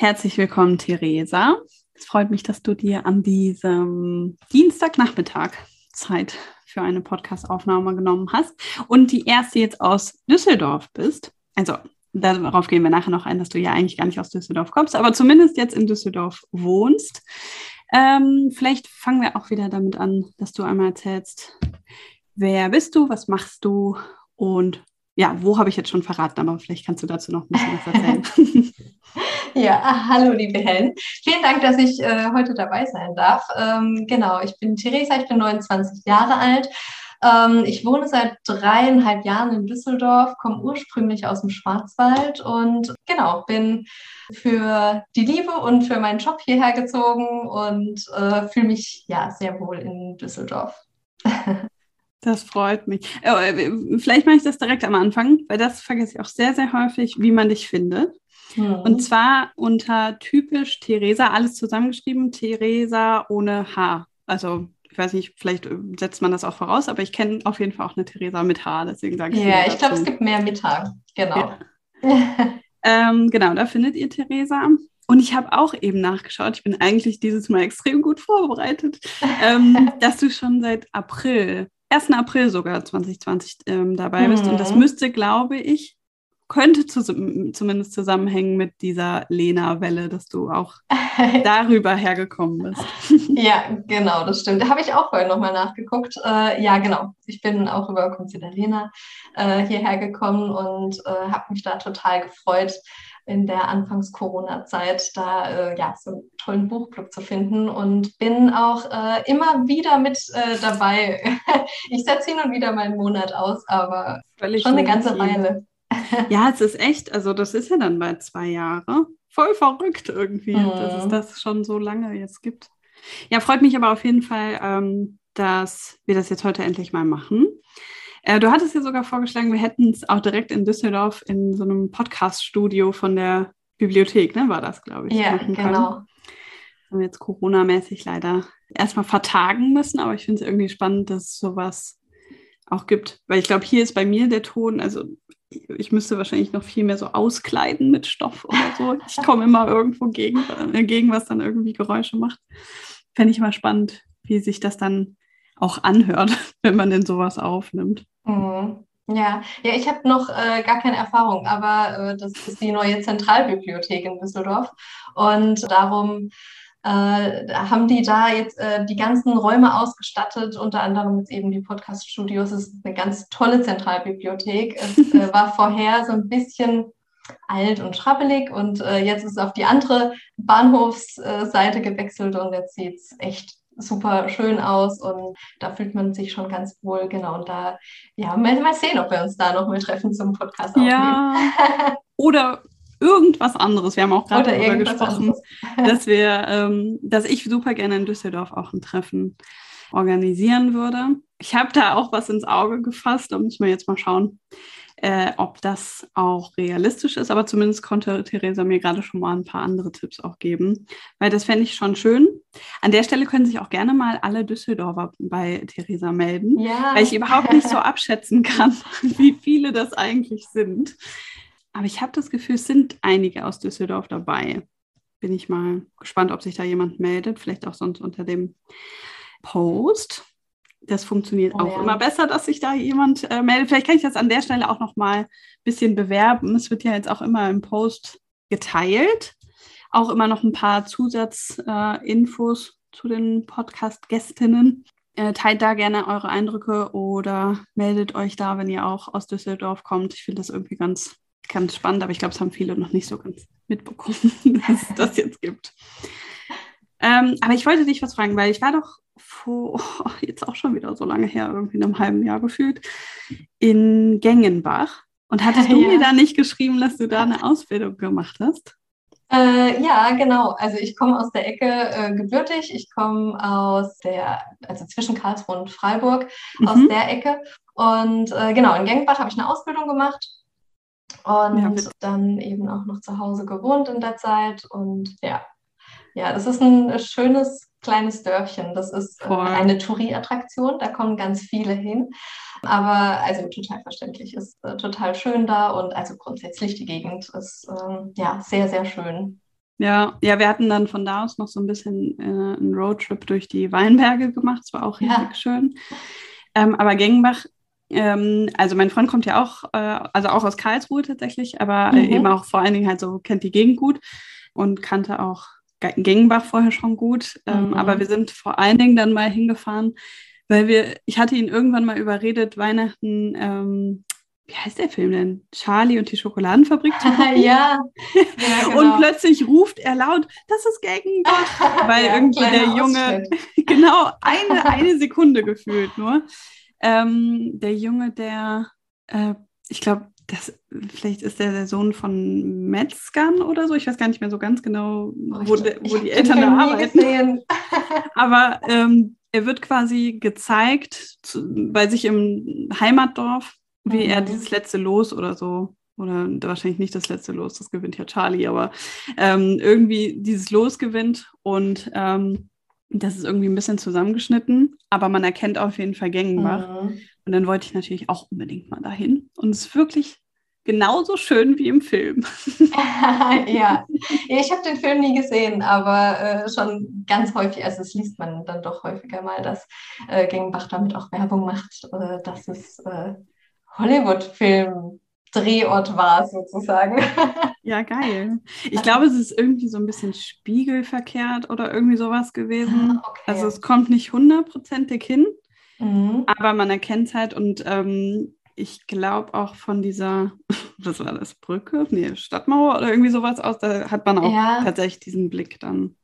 Herzlich willkommen, Theresa. Es freut mich, dass du dir an diesem Dienstagnachmittag Zeit für eine Podcastaufnahme genommen hast und die erste jetzt aus Düsseldorf bist. Also darauf gehen wir nachher noch ein, dass du ja eigentlich gar nicht aus Düsseldorf kommst, aber zumindest jetzt in Düsseldorf wohnst. Ähm, vielleicht fangen wir auch wieder damit an, dass du einmal erzählst, wer bist du, was machst du und ja, wo habe ich jetzt schon verraten, aber vielleicht kannst du dazu noch ein bisschen was erzählen. ja, hallo liebe Helen. Vielen Dank, dass ich äh, heute dabei sein darf. Ähm, genau, ich bin Theresa, ich bin 29 Jahre alt. Ähm, ich wohne seit dreieinhalb Jahren in Düsseldorf, komme ursprünglich aus dem Schwarzwald und genau, bin für die Liebe und für meinen Job hierher gezogen und äh, fühle mich ja sehr wohl in Düsseldorf. Das freut mich. Äh, vielleicht mache ich das direkt am Anfang, weil das vergesse ich auch sehr, sehr häufig, wie man dich findet. Mhm. Und zwar unter typisch Theresa, alles zusammengeschrieben, Theresa ohne H. Also ich weiß nicht, vielleicht äh, setzt man das auch voraus, aber ich kenne auf jeden Fall auch eine Theresa mit H, deswegen sage ich Ja, ich glaube, es gibt mehr mit H, genau. Ja. ähm, genau, da findet ihr Theresa. Und ich habe auch eben nachgeschaut, ich bin eigentlich dieses Mal extrem gut vorbereitet, ähm, dass du schon seit April 1. April sogar 2020 ähm, dabei bist. Und das mhm. müsste, glaube ich, könnte zu, zumindest zusammenhängen mit dieser Lena-Welle, dass du auch darüber hergekommen bist. ja, genau, das stimmt. Da habe ich auch vorhin nochmal nachgeguckt. Äh, ja, genau. Ich bin auch über Consider Lena äh, hierher gekommen und äh, habe mich da total gefreut, in der Anfangs-Corona-Zeit da äh, ja, so einen tollen Buchclub zu finden und bin auch äh, immer wieder mit äh, dabei. ich setze hin und wieder meinen Monat aus, aber Völlig schon eine ganze Weile. ja, es ist echt, also das ist ja dann bald zwei Jahre. Voll verrückt irgendwie, mhm. dass es das schon so lange jetzt gibt. Ja, freut mich aber auf jeden Fall, ähm, dass wir das jetzt heute endlich mal machen. Äh, du hattest ja sogar vorgeschlagen, wir hätten es auch direkt in Düsseldorf in so einem Podcast-Studio von der Bibliothek, ne, war das, glaube ich. Ja, genau. Haben wir jetzt Corona-mäßig leider erstmal vertagen müssen, aber ich finde es irgendwie spannend, dass es sowas auch gibt. Weil ich glaube, hier ist bei mir der Ton, also ich müsste wahrscheinlich noch viel mehr so auskleiden mit Stoff oder so. Ich komme immer irgendwo gegen, äh, gegen, was dann irgendwie Geräusche macht. Fände ich mal spannend, wie sich das dann auch anhört, wenn man denn sowas aufnimmt. Mhm. Ja, ja, ich habe noch äh, gar keine Erfahrung, aber äh, das ist die neue Zentralbibliothek in Düsseldorf und darum äh, haben die da jetzt äh, die ganzen Räume ausgestattet, unter anderem jetzt eben die Podcast-Studios. Es ist eine ganz tolle Zentralbibliothek. Es äh, war vorher so ein bisschen alt und schrabbelig und äh, jetzt ist es auf die andere Bahnhofsseite gewechselt und jetzt sieht es echt super schön aus und da fühlt man sich schon ganz wohl, genau. Und da, ja, mal, mal sehen, ob wir uns da nochmal treffen zum Podcast aufnehmen. Ja. Oder irgendwas anderes. Wir haben auch gerade darüber gesprochen, dass wir, ähm, dass ich super gerne in Düsseldorf auch ein Treffen organisieren würde. Ich habe da auch was ins Auge gefasst, da müssen wir jetzt mal schauen, äh, ob das auch realistisch ist. Aber zumindest konnte Theresa mir gerade schon mal ein paar andere Tipps auch geben, weil das fände ich schon schön. An der Stelle können sich auch gerne mal alle Düsseldorfer bei Theresa melden, ja. weil ich überhaupt nicht so abschätzen kann, wie viele das eigentlich sind. Aber ich habe das Gefühl, es sind einige aus Düsseldorf dabei. Bin ich mal gespannt, ob sich da jemand meldet, vielleicht auch sonst unter dem Post. Das funktioniert oh, auch ja. immer besser, dass sich da jemand äh, meldet. Vielleicht kann ich das an der Stelle auch noch mal ein bisschen bewerben. Es wird ja jetzt auch immer im Post geteilt. Auch immer noch ein paar Zusatzinfos äh, zu den Podcast-Gästinnen. Äh, teilt da gerne eure Eindrücke oder meldet euch da, wenn ihr auch aus Düsseldorf kommt. Ich finde das irgendwie ganz, ganz spannend, aber ich glaube, es haben viele noch nicht so ganz mitbekommen, dass es das jetzt gibt. Ähm, aber ich wollte dich was fragen, weil ich war doch vor, oh, jetzt auch schon wieder so lange her, irgendwie in einem halben Jahr gefühlt, in Gengenbach. Und hattest du ja. mir da nicht geschrieben, dass du da eine Ausbildung gemacht hast? Äh, ja, genau. Also ich komme aus der Ecke äh, gebürtig. Ich komme aus der, also zwischen Karlsruhe und Freiburg, mhm. aus der Ecke. Und äh, genau, in Gengbach habe ich eine Ausbildung gemacht und ja, dann eben auch noch zu Hause gewohnt in der Zeit. Und ja, ja, das ist ein schönes kleines Dörfchen. Das ist äh, eine Touri-Attraktion, da kommen ganz viele hin. Aber also total verständlich, ist äh, total schön da und also grundsätzlich die Gegend ist äh, ja sehr, sehr schön. Ja, ja, wir hatten dann von da aus noch so ein bisschen äh, einen Roadtrip durch die Weinberge gemacht. Es war auch richtig ja. schön. Ähm, aber Gengenbach, ähm, also mein Freund kommt ja auch, äh, also auch aus Karlsruhe tatsächlich, aber mhm. eben auch vor allen Dingen halt so kennt die Gegend gut und kannte auch Gengenbach vorher schon gut. Ähm, mhm. Aber wir sind vor allen Dingen dann mal hingefahren, weil wir, ich hatte ihn irgendwann mal überredet, Weihnachten, ähm, wie heißt der Film denn? Charlie und die Schokoladenfabrik zu gucken. ja. ja genau. Und plötzlich ruft er laut, das ist Gengenbach, weil ja, irgendwie der Junge, genau, eine, eine Sekunde gefühlt nur. Ähm, der Junge, der, äh, ich glaube, das, vielleicht ist der der Sohn von Metzgern oder so. Ich weiß gar nicht mehr so ganz genau, oh, wo, de, wo die Eltern da arbeiten. Aber ähm, er wird quasi gezeigt zu, bei sich im Heimatdorf, wie mhm. er dieses letzte Los oder so, oder wahrscheinlich nicht das letzte Los, das gewinnt ja Charlie, aber ähm, irgendwie dieses Los gewinnt und ähm, das ist irgendwie ein bisschen zusammengeschnitten, aber man erkennt auf jeden Fall Gengenbach. Mhm. Und dann wollte ich natürlich auch unbedingt mal dahin. Und es ist wirklich genauso schön wie im Film. ja. ich habe den Film nie gesehen, aber äh, schon ganz häufig, also es liest man dann doch häufiger mal, dass äh, Gengenbach damit auch Werbung macht, äh, dass es äh, Hollywood-Film Drehort war, sozusagen. Ja, geil. Ich glaube, es ist irgendwie so ein bisschen spiegelverkehrt oder irgendwie sowas gewesen. Ah, okay. Also es kommt nicht hundertprozentig hin, mhm. aber man erkennt es halt und ähm, ich glaube auch von dieser, was war das, Brücke? Nee, Stadtmauer oder irgendwie sowas aus, da hat man auch ja. tatsächlich diesen Blick dann.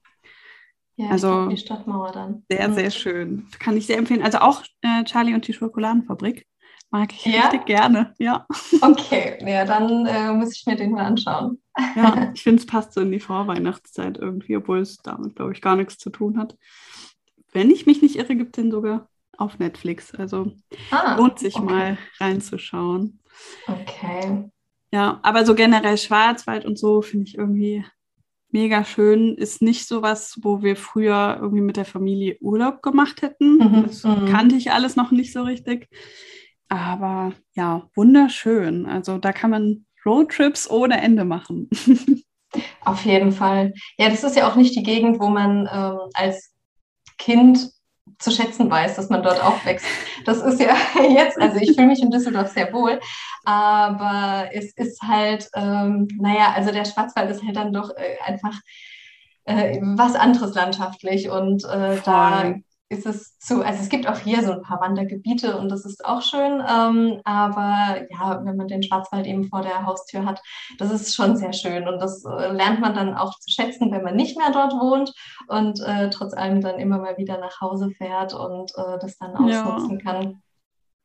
Ja, also die Stadtmauer dann. Sehr, mhm. sehr schön. Kann ich sehr empfehlen. Also auch äh, Charlie und die Schokoladenfabrik. Mag ich ja? richtig gerne, ja. Okay, ja, dann äh, muss ich mir den mal anschauen. Ja, ich finde, es passt so in die Vorweihnachtszeit irgendwie, obwohl es damit, glaube ich, gar nichts zu tun hat. Wenn ich mich nicht irre, gibt es den sogar auf Netflix. Also ah, lohnt sich okay. mal reinzuschauen. Okay. Ja, aber so generell Schwarzwald und so finde ich irgendwie mega schön. Ist nicht so was, wo wir früher irgendwie mit der Familie Urlaub gemacht hätten. Mhm, das mhm. kannte ich alles noch nicht so richtig. Aber ja, wunderschön. Also da kann man Roadtrips ohne Ende machen. Auf jeden Fall. Ja, das ist ja auch nicht die Gegend, wo man ähm, als Kind zu schätzen weiß, dass man dort aufwächst. Das ist ja jetzt, also ich fühle mich in Düsseldorf sehr wohl, aber es ist halt, ähm, naja, also der Schwarzwald ist halt dann doch äh, einfach äh, was anderes landschaftlich und äh, da ist es zu, also es gibt auch hier so ein paar Wandergebiete und das ist auch schön, ähm, aber ja, wenn man den Schwarzwald eben vor der Haustür hat, das ist schon sehr schön und das äh, lernt man dann auch zu schätzen, wenn man nicht mehr dort wohnt und äh, trotz allem dann immer mal wieder nach Hause fährt und äh, das dann ausnutzen ja. kann.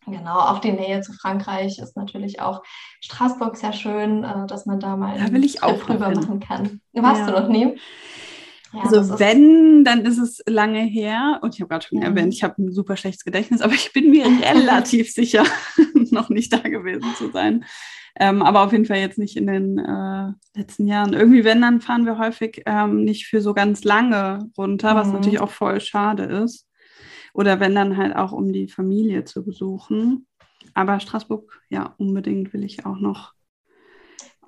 Genau, auch die Nähe zu Frankreich ist natürlich auch Straßburg sehr schön, äh, dass man da mal da will ich auch drüber machen kann. Warst ja. du noch nie? Ja, also wenn, dann ist es lange her. Und ich habe gerade schon mhm. erwähnt, ich habe ein super schlechtes Gedächtnis, aber ich bin mir relativ sicher, noch nicht da gewesen zu sein. Ähm, aber auf jeden Fall jetzt nicht in den äh, letzten Jahren. Irgendwie, wenn, dann fahren wir häufig ähm, nicht für so ganz lange runter, mhm. was natürlich auch voll schade ist. Oder wenn dann halt auch, um die Familie zu besuchen. Aber Straßburg, ja, unbedingt will ich auch noch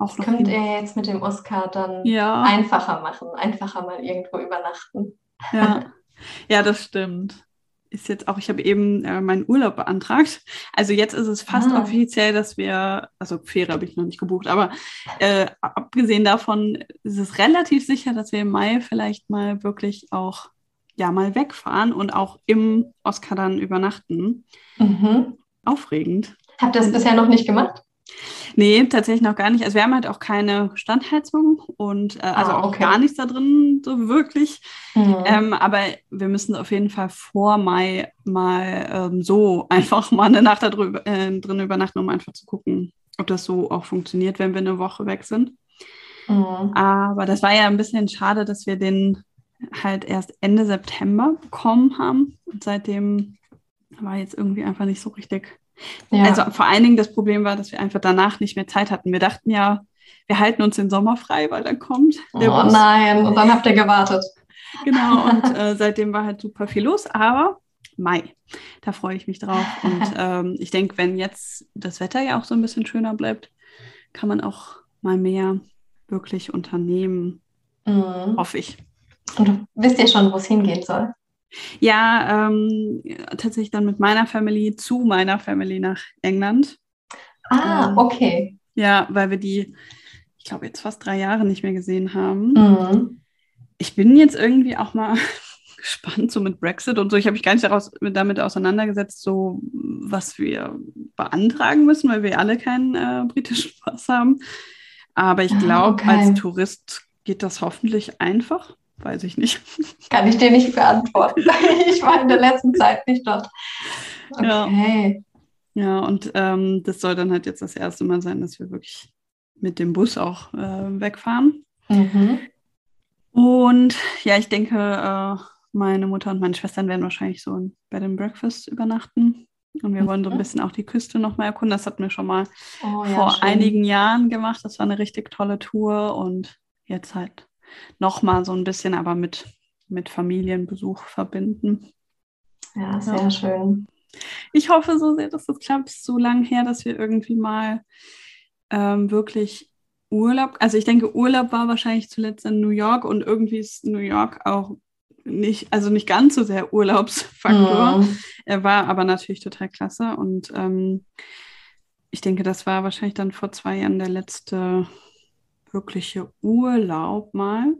auch das könnte er jetzt mit dem Oscar dann ja. einfacher machen, einfacher mal irgendwo übernachten. Ja, ja das stimmt. Ist jetzt auch, ich habe eben äh, meinen Urlaub beantragt. Also jetzt ist es fast ah. offiziell, dass wir, also Fähre habe ich noch nicht gebucht, aber äh, abgesehen davon ist es relativ sicher, dass wir im Mai vielleicht mal wirklich auch ja mal wegfahren und auch im Oscar dann übernachten. Mhm. Aufregend. Habt ihr das bisher noch nicht gemacht? Nee, tatsächlich noch gar nicht. Also wir haben halt auch keine Standheizung und äh, also ah, okay. auch gar nichts da drin, so wirklich. Mhm. Ähm, aber wir müssen auf jeden Fall vor Mai mal ähm, so einfach mal eine Nacht da drüber, äh, drin übernachten, um einfach zu gucken, ob das so auch funktioniert, wenn wir eine Woche weg sind. Mhm. Aber das war ja ein bisschen schade, dass wir den halt erst Ende September bekommen haben. Und seitdem war jetzt irgendwie einfach nicht so richtig. Ja. Also vor allen Dingen das Problem war, dass wir einfach danach nicht mehr Zeit hatten. Wir dachten ja, wir halten uns den Sommer frei, weil dann kommt der Oh Bus. nein, und dann habt ihr gewartet. Genau, und äh, seitdem war halt super viel los, aber Mai, da freue ich mich drauf. Und ähm, ich denke, wenn jetzt das Wetter ja auch so ein bisschen schöner bleibt, kann man auch mal mehr wirklich unternehmen, mhm. hoffe ich. Und du wisst ja schon, wo es hingehen soll. Ja, ähm, tatsächlich dann mit meiner Family zu meiner Family nach England. Ah, ähm, okay. Ja, weil wir die, ich glaube, jetzt fast drei Jahre nicht mehr gesehen haben. Mhm. Ich bin jetzt irgendwie auch mal gespannt, so mit Brexit und so. Ich habe mich gar nicht daraus, damit auseinandergesetzt, so was wir beantragen müssen, weil wir alle keinen äh, britischen Pass haben. Aber ich glaube, ah, okay. als Tourist geht das hoffentlich einfach. Weiß ich nicht. Kann ich dir nicht beantworten. ich war in der letzten Zeit nicht dort. Okay. Ja, ja und ähm, das soll dann halt jetzt das erste Mal sein, dass wir wirklich mit dem Bus auch äh, wegfahren. Mhm. Und ja, ich denke, äh, meine Mutter und meine Schwestern werden wahrscheinlich so Bed and Breakfast übernachten. Und wir wollen so ein mhm. bisschen auch die Küste nochmal erkunden. Das hatten wir schon mal oh, ja, vor schön. einigen Jahren gemacht. Das war eine richtig tolle Tour und jetzt halt nochmal so ein bisschen, aber mit, mit Familienbesuch verbinden. Ja, sehr ja. schön. Ich hoffe so sehr, dass das klappt. So lange her, dass wir irgendwie mal ähm, wirklich Urlaub, also ich denke, Urlaub war wahrscheinlich zuletzt in New York und irgendwie ist New York auch nicht, also nicht ganz so sehr Urlaubsfaktor. Mhm. Er war aber natürlich total klasse und ähm, ich denke, das war wahrscheinlich dann vor zwei Jahren der letzte wirkliche Urlaub mal.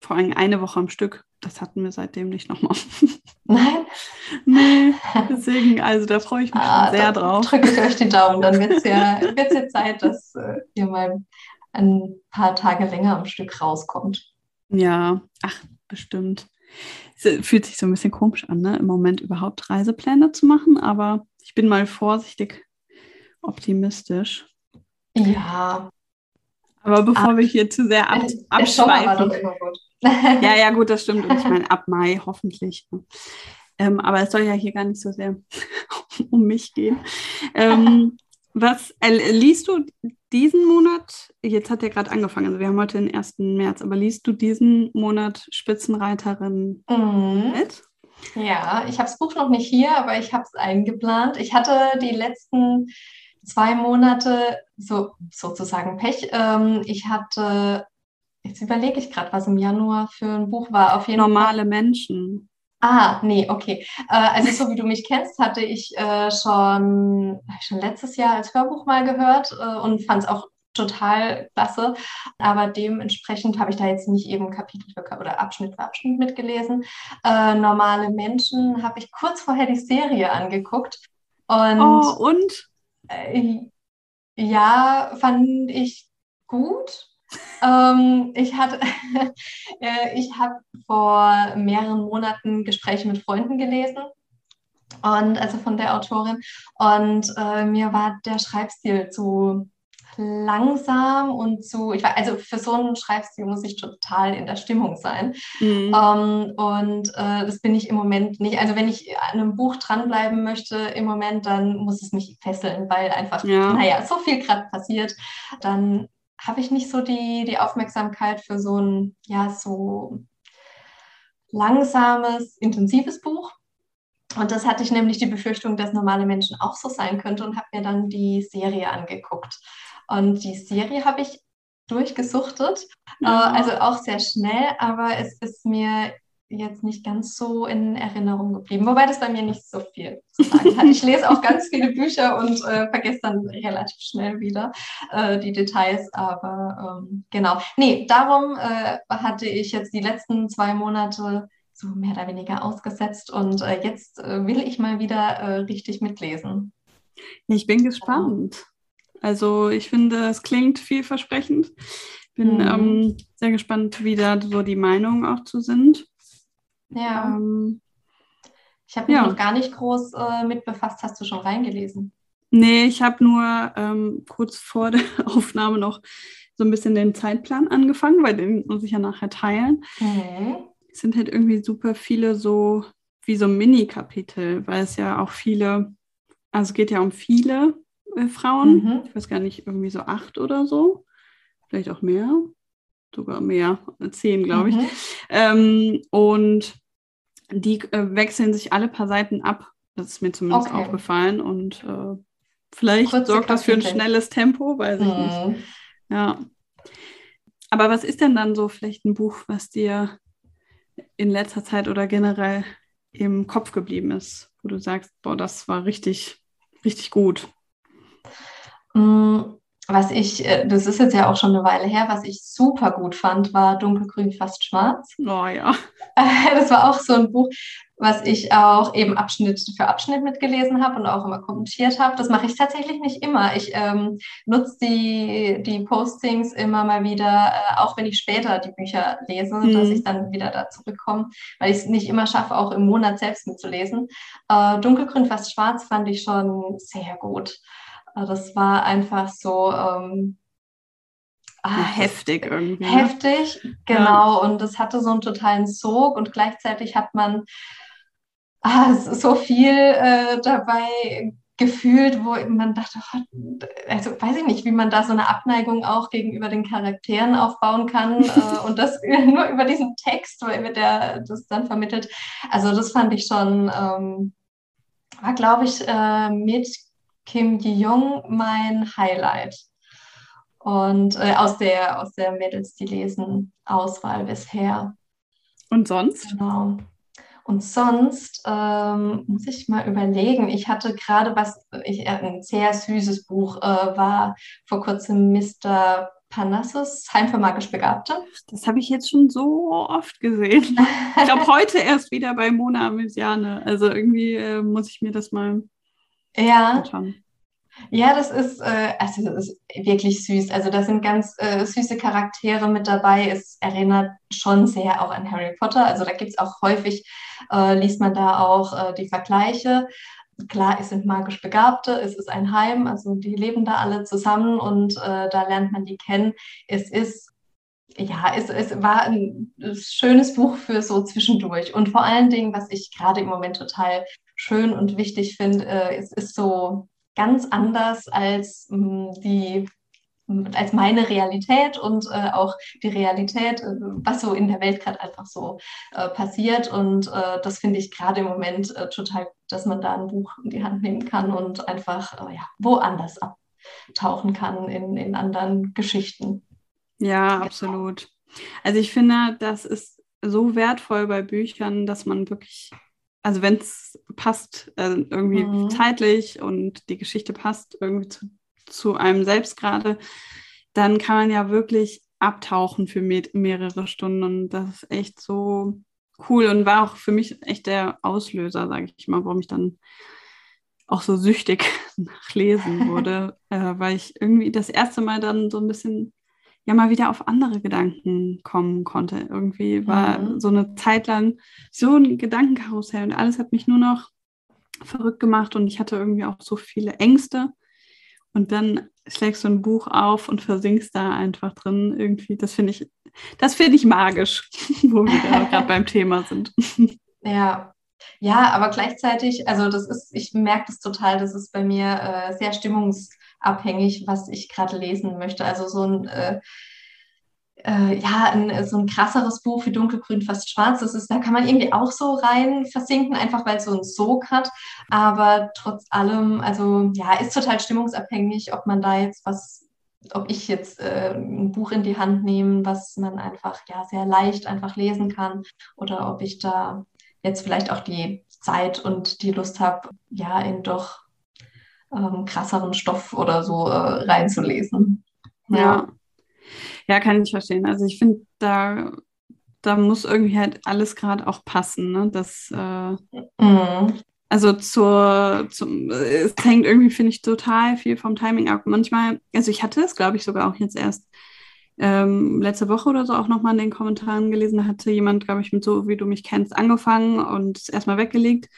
Vor allem eine Woche am Stück. Das hatten wir seitdem nicht nochmal. Nein? nee, deswegen, also da freue ich mich ah, sehr drauf. Drücke ich euch die Daumen, dann wird es ja, wird's ja Zeit, dass äh, ihr mal ein paar Tage länger am Stück rauskommt. Ja, ach, bestimmt. Es fühlt sich so ein bisschen komisch an, ne? im Moment überhaupt Reisepläne zu machen, aber ich bin mal vorsichtig optimistisch. Ja, aber bevor Ach, wir hier zu sehr ab, abschweifen. Ja, ja, gut, das stimmt. Und ich meine, ab Mai hoffentlich. Ne? Ähm, aber es soll ja hier gar nicht so sehr um mich gehen. Ähm, was äh, liest du diesen Monat? Jetzt hat er gerade angefangen. Also wir haben heute den 1. März, aber liest du diesen Monat Spitzenreiterin mhm. mit? Ja, ich habe das Buch noch nicht hier, aber ich habe es eingeplant. Ich hatte die letzten zwei Monate so sozusagen Pech. Ähm, ich hatte, jetzt überlege ich gerade, was im Januar für ein Buch war. Auf jeden Normale Fall. Menschen. Ah, nee, okay. Äh, also so wie du mich kennst, hatte ich äh, schon, schon letztes Jahr als Hörbuch mal gehört äh, und fand es auch total klasse. Aber dementsprechend habe ich da jetzt nicht eben Kapitel für, oder Abschnitt für Abschnitt mitgelesen. Äh, normale Menschen habe ich kurz vorher die Serie angeguckt. Und, oh, und? Äh, ja, fand ich gut. ähm, ich hatte, äh, ich habe vor mehreren Monaten Gespräche mit Freunden gelesen und also von der Autorin und äh, mir war der Schreibstil zu langsam und zu, ich war, also für so einen Schreibstil muss ich total in der Stimmung sein. Mhm. Ähm, und äh, das bin ich im Moment nicht. Also wenn ich an einem Buch dranbleiben möchte im Moment, dann muss es mich fesseln, weil einfach, ja. naja, so viel gerade passiert. Dann habe ich nicht so die, die Aufmerksamkeit für so ein, ja, so langsames, intensives Buch. Und das hatte ich nämlich die Befürchtung, dass normale Menschen auch so sein könnte und habe mir dann die Serie angeguckt. Und die Serie habe ich durchgesuchtet, äh, mhm. also auch sehr schnell, aber es ist mir jetzt nicht ganz so in Erinnerung geblieben, wobei das bei mir nicht so viel zu sagen hat. Ich lese auch ganz viele Bücher und äh, vergesse dann relativ schnell wieder äh, die Details, aber ähm, genau. Nee, darum äh, hatte ich jetzt die letzten zwei Monate so mehr oder weniger ausgesetzt und äh, jetzt äh, will ich mal wieder richtig mitlesen. Ich bin gespannt. Also ich finde, es klingt vielversprechend. Bin mhm. ähm, sehr gespannt, wie da so die Meinungen auch zu sind. Ja. Ähm, ich habe mich ja. noch gar nicht groß äh, mit befasst. Hast du schon reingelesen? Nee, ich habe nur ähm, kurz vor der Aufnahme noch so ein bisschen den Zeitplan angefangen, weil den muss ich ja nachher teilen. Mhm. Es sind halt irgendwie super viele so wie so Mini-Kapitel, weil es ja auch viele, also es geht ja um viele äh, Frauen. Mhm. Ich weiß gar nicht, irgendwie so acht oder so. Vielleicht auch mehr. Sogar mehr, zehn, glaube ich. Mhm. Ähm, und die äh, wechseln sich alle paar Seiten ab. Das ist mir zumindest okay. aufgefallen. Und äh, vielleicht Kurze sorgt das für ein schnelles Tempo, weiß ich mhm. nicht. Ja. Aber was ist denn dann so vielleicht ein Buch, was dir in letzter Zeit oder generell im Kopf geblieben ist, wo du sagst, boah, das war richtig, richtig gut? Mm, was ich, äh, das ist jetzt ja auch schon eine Weile her, was ich super gut fand, war Dunkelgrün, fast schwarz. Oh ja. Das war auch so ein Buch, was ich auch eben Abschnitt für Abschnitt mitgelesen habe und auch immer kommentiert habe. Das mache ich tatsächlich nicht immer. Ich ähm, nutze die, die Postings immer mal wieder, äh, auch wenn ich später die Bücher lese, mhm. dass ich dann wieder da zurückkomme, weil ich es nicht immer schaffe, auch im Monat selbst mitzulesen. Äh, Dunkelgrün, fast schwarz fand ich schon sehr gut. Das war einfach so. Ähm, ah, heftig irgendwie. Ne? Heftig, genau. Ja. Und es hatte so einen totalen Sog und gleichzeitig hat man ah, so viel äh, dabei gefühlt, wo man dachte, oh, also weiß ich nicht, wie man da so eine Abneigung auch gegenüber den Charakteren aufbauen kann äh, und das nur über diesen Text, weil der das dann vermittelt. Also das fand ich schon, ähm, war glaube ich äh, mit Kim Ji-young mein Highlight. Und äh, aus der, aus der Mädels, die lesen, Auswahl bisher. Und sonst? Genau. Und sonst ähm, muss ich mal überlegen. Ich hatte gerade was, ich, äh, ein sehr süßes Buch äh, war vor kurzem Mr. Parnassus, Heim für magisch Begabte. Das habe ich jetzt schon so oft gesehen. Ich glaube, heute erst wieder bei Mona Amisiane. Also irgendwie äh, muss ich mir das mal ja. Ja, das ist, äh, also das ist wirklich süß. Also da sind ganz äh, süße Charaktere mit dabei. Es erinnert schon sehr auch an Harry Potter. Also da gibt es auch häufig, äh, liest man da auch äh, die Vergleiche. Klar, es sind magisch Begabte, es ist ein Heim, also die leben da alle zusammen und äh, da lernt man die kennen. Es ist ja, es, es war ein schönes Buch für so zwischendurch. Und vor allen Dingen, was ich gerade im Moment total schön und wichtig finde, äh, es ist so ganz anders als mm, die als meine Realität und äh, auch die Realität, äh, was so in der Welt gerade einfach so äh, passiert. Und äh, das finde ich gerade im Moment äh, total gut, dass man da ein Buch in die Hand nehmen kann und einfach ja, woanders abtauchen kann in, in anderen Geschichten. Ja, genau. absolut. Also ich finde, das ist so wertvoll bei Büchern, dass man wirklich also wenn es passt, äh, irgendwie mhm. zeitlich und die Geschichte passt irgendwie zu, zu einem selbst gerade, dann kann man ja wirklich abtauchen für me mehrere Stunden und das ist echt so cool und war auch für mich echt der Auslöser, sage ich mal, warum ich dann auch so süchtig nach Lesen wurde, äh, weil ich irgendwie das erste Mal dann so ein bisschen ja mal wieder auf andere Gedanken kommen konnte. Irgendwie war mhm. so eine Zeit lang so ein Gedankenkarussell und alles hat mich nur noch verrückt gemacht und ich hatte irgendwie auch so viele Ängste. Und dann schlägst du ein Buch auf und versinkst da einfach drin. Irgendwie, das finde ich, das finde ich magisch, wo wir gerade beim Thema sind. Ja, ja, aber gleichzeitig, also das ist, ich merke das total, das ist bei mir äh, sehr stimmungs abhängig, was ich gerade lesen möchte. Also so ein äh, äh, ja, ein, so ein krasseres Buch wie Dunkelgrün, fast schwarz, das ist, da kann man irgendwie auch so rein versinken, einfach weil es so einen Sog hat. Aber trotz allem, also ja, ist total stimmungsabhängig, ob man da jetzt was, ob ich jetzt äh, ein Buch in die Hand nehme, was man einfach ja sehr leicht einfach lesen kann, oder ob ich da jetzt vielleicht auch die Zeit und die Lust habe, ja, in doch ähm, krasseren Stoff oder so äh, reinzulesen. Ja. ja. ja. kann ich verstehen. Also ich finde, da, da muss irgendwie halt alles gerade auch passen. Ne? Das, äh, mhm. Also zur, zum, es hängt irgendwie, finde ich, total viel vom Timing ab. Manchmal, also ich hatte es, glaube ich, sogar auch jetzt erst ähm, letzte Woche oder so auch nochmal in den Kommentaren gelesen, da hatte jemand, glaube ich, mit so, wie du mich kennst, angefangen und erstmal weggelegt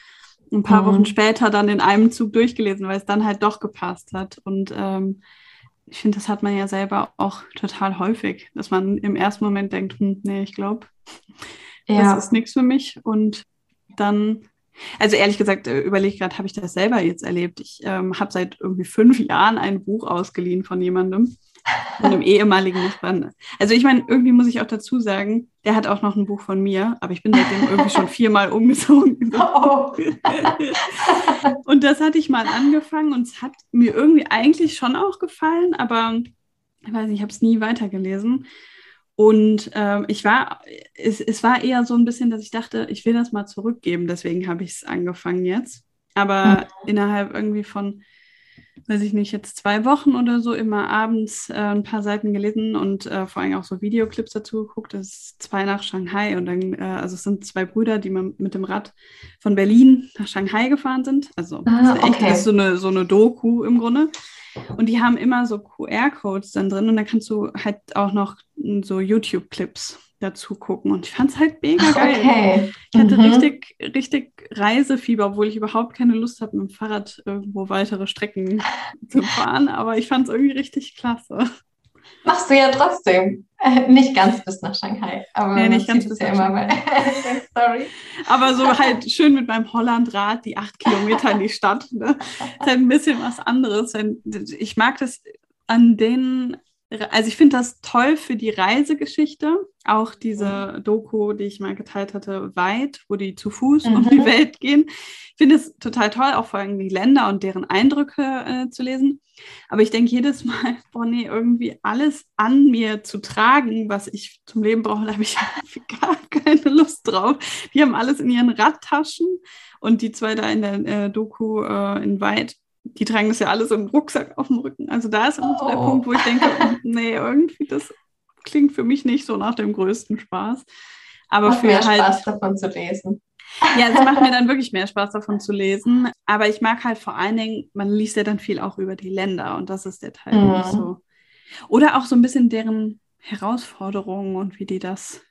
ein paar mhm. Wochen später dann in einem Zug durchgelesen, weil es dann halt doch gepasst hat. Und ähm, ich finde, das hat man ja selber auch total häufig, dass man im ersten Moment denkt, hm, nee, ich glaube, ja. das ist nichts für mich. Und dann, also ehrlich gesagt, äh, überlege gerade, habe ich das selber jetzt erlebt? Ich ähm, habe seit irgendwie fünf Jahren ein Buch ausgeliehen von jemandem von einem ehemaligen Nachbarn. Also ich meine, irgendwie muss ich auch dazu sagen, der hat auch noch ein Buch von mir, aber ich bin seitdem irgendwie schon viermal umgezogen. Oh. und das hatte ich mal angefangen und es hat mir irgendwie eigentlich schon auch gefallen, aber ich weiß nicht, ich habe es nie weitergelesen. Und ähm, ich war, es, es war eher so ein bisschen, dass ich dachte, ich will das mal zurückgeben, deswegen habe ich es angefangen jetzt. Aber mhm. innerhalb irgendwie von weiß ich nicht, jetzt zwei Wochen oder so immer abends äh, ein paar Seiten gelesen und äh, vor allem auch so Videoclips dazu geguckt. Das ist zwei nach Shanghai und dann, äh, also es sind zwei Brüder, die mit dem Rad von Berlin nach Shanghai gefahren sind. Also ah, ist echt okay. das ist so, eine, so eine Doku im Grunde. Und die haben immer so QR-Codes dann drin und dann kannst du halt auch noch so YouTube-Clips dazu gucken. Und ich fand es halt mega geil. Okay. Ich hatte mhm. richtig, richtig Reisefieber, obwohl ich überhaupt keine Lust habe, mit dem Fahrrad irgendwo weitere Strecken zu fahren. Aber ich fand es irgendwie richtig klasse. Machst du ja trotzdem. Äh, nicht ganz bis nach Shanghai. Aber nee, nicht ganz bis ja immer mal. Sorry. Aber so halt schön mit meinem Hollandrad die acht Kilometer in die Stadt. Ne? Ist halt ein bisschen was anderes. Ich mag das an den also ich finde das toll für die Reisegeschichte. Auch diese mhm. Doku, die ich mal geteilt hatte, weit, wo die zu Fuß mhm. um die Welt gehen. Ich finde es total toll, auch vor allem die Länder und deren Eindrücke äh, zu lesen. Aber ich denke jedes Mal, boah, nee, irgendwie alles an mir zu tragen, was ich zum Leben brauche, da habe ich gar keine Lust drauf. Die haben alles in ihren Radtaschen und die zwei da in der äh, Doku äh, in Weit die tragen das ja alles im Rucksack auf dem Rücken. Also da ist immer so der oh. Punkt, wo ich denke, nee, irgendwie das klingt für mich nicht so nach dem größten Spaß. Aber macht für mehr halt, Spaß davon zu lesen. Ja, es macht mir dann wirklich mehr Spaß davon zu lesen. Aber ich mag halt vor allen Dingen, man liest ja dann viel auch über die Länder und das ist der Teil, mhm. ich so. Oder auch so ein bisschen deren Herausforderungen und wie die das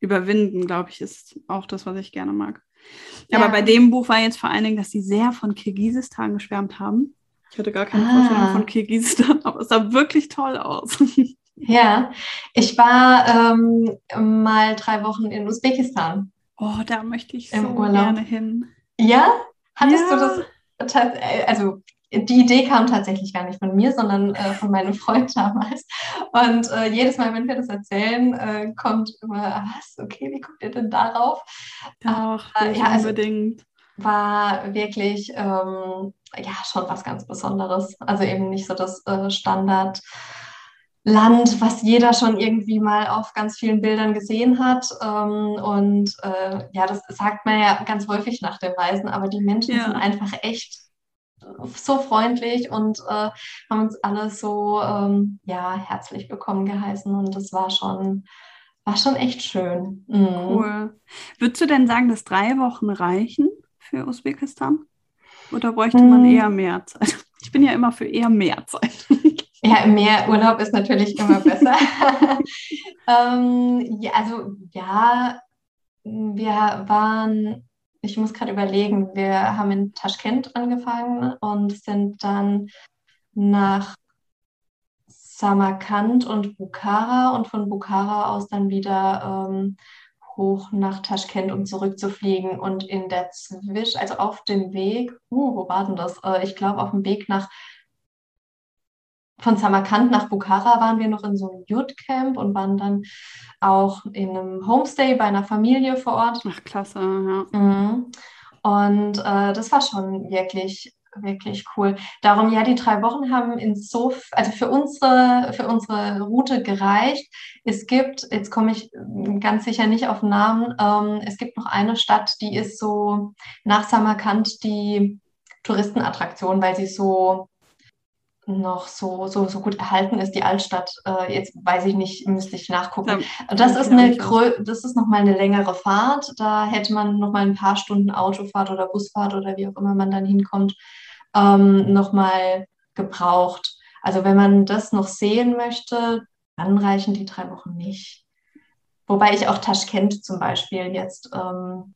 überwinden, glaube ich, ist auch das, was ich gerne mag. Ja. Aber bei dem Buch war jetzt vor allen Dingen, dass sie sehr von Kirgisistan geschwärmt haben. Ich hatte gar keine ah. Vorstellung von Kirgisistan, aber es sah wirklich toll aus. Ja, ich war ähm, mal drei Wochen in Usbekistan. Oh, da möchte ich so gerne hin. Ja? Hattest ja. du das? Also die Idee kam tatsächlich gar nicht von mir, sondern äh, von meinem Freund damals. Und äh, jedes Mal, wenn wir das erzählen, äh, kommt immer, was, okay, wie guckt ihr denn darauf? Doch, äh, ja, also unbedingt. War wirklich, ähm, ja, schon was ganz Besonderes. Also eben nicht so das äh, Standard. Land, was jeder schon irgendwie mal auf ganz vielen Bildern gesehen hat. Ähm, und äh, ja, das sagt man ja ganz häufig nach den Reisen, aber die Menschen ja. sind einfach echt so freundlich und äh, haben uns alle so ähm, ja, herzlich willkommen geheißen und das war schon, war schon echt schön. Mhm. Cool. Würdest du denn sagen, dass drei Wochen reichen für Usbekistan? Oder bräuchte mhm. man eher mehr Zeit? Ich bin ja immer für eher mehr Zeit. Ja, mehr Urlaub ist natürlich immer besser. ähm, ja, also ja, wir waren ich muss gerade überlegen, wir haben in Taschkent angefangen und sind dann nach Samarkand und Bukhara und von Bukhara aus dann wieder ähm, hoch nach Taschkent, um zurückzufliegen. Und in der Zwisch, also auf dem Weg, uh, wo war denn das? Äh, ich glaube, auf dem Weg nach von Samarkand nach Bukhara waren wir noch in so einem Youth-Camp und waren dann auch in einem Homestay bei einer Familie vor Ort. Ach, klasse, ja. Mhm. Und äh, das war schon wirklich, wirklich cool. Darum, ja, die drei Wochen haben insofern, also für unsere, für unsere Route gereicht. Es gibt, jetzt komme ich ganz sicher nicht auf den Namen, ähm, es gibt noch eine Stadt, die ist so nach Samarkand die Touristenattraktion, weil sie so noch so, so, so gut erhalten ist, die Altstadt. Äh, jetzt weiß ich nicht, müsste ich nachgucken. Ja, das, ist eine das ist nochmal eine längere Fahrt. Da hätte man nochmal ein paar Stunden Autofahrt oder Busfahrt oder wie auch immer man dann hinkommt, ähm, nochmal gebraucht. Also wenn man das noch sehen möchte, dann reichen die drei Wochen nicht. Wobei ich auch Taschkent zum Beispiel jetzt ähm,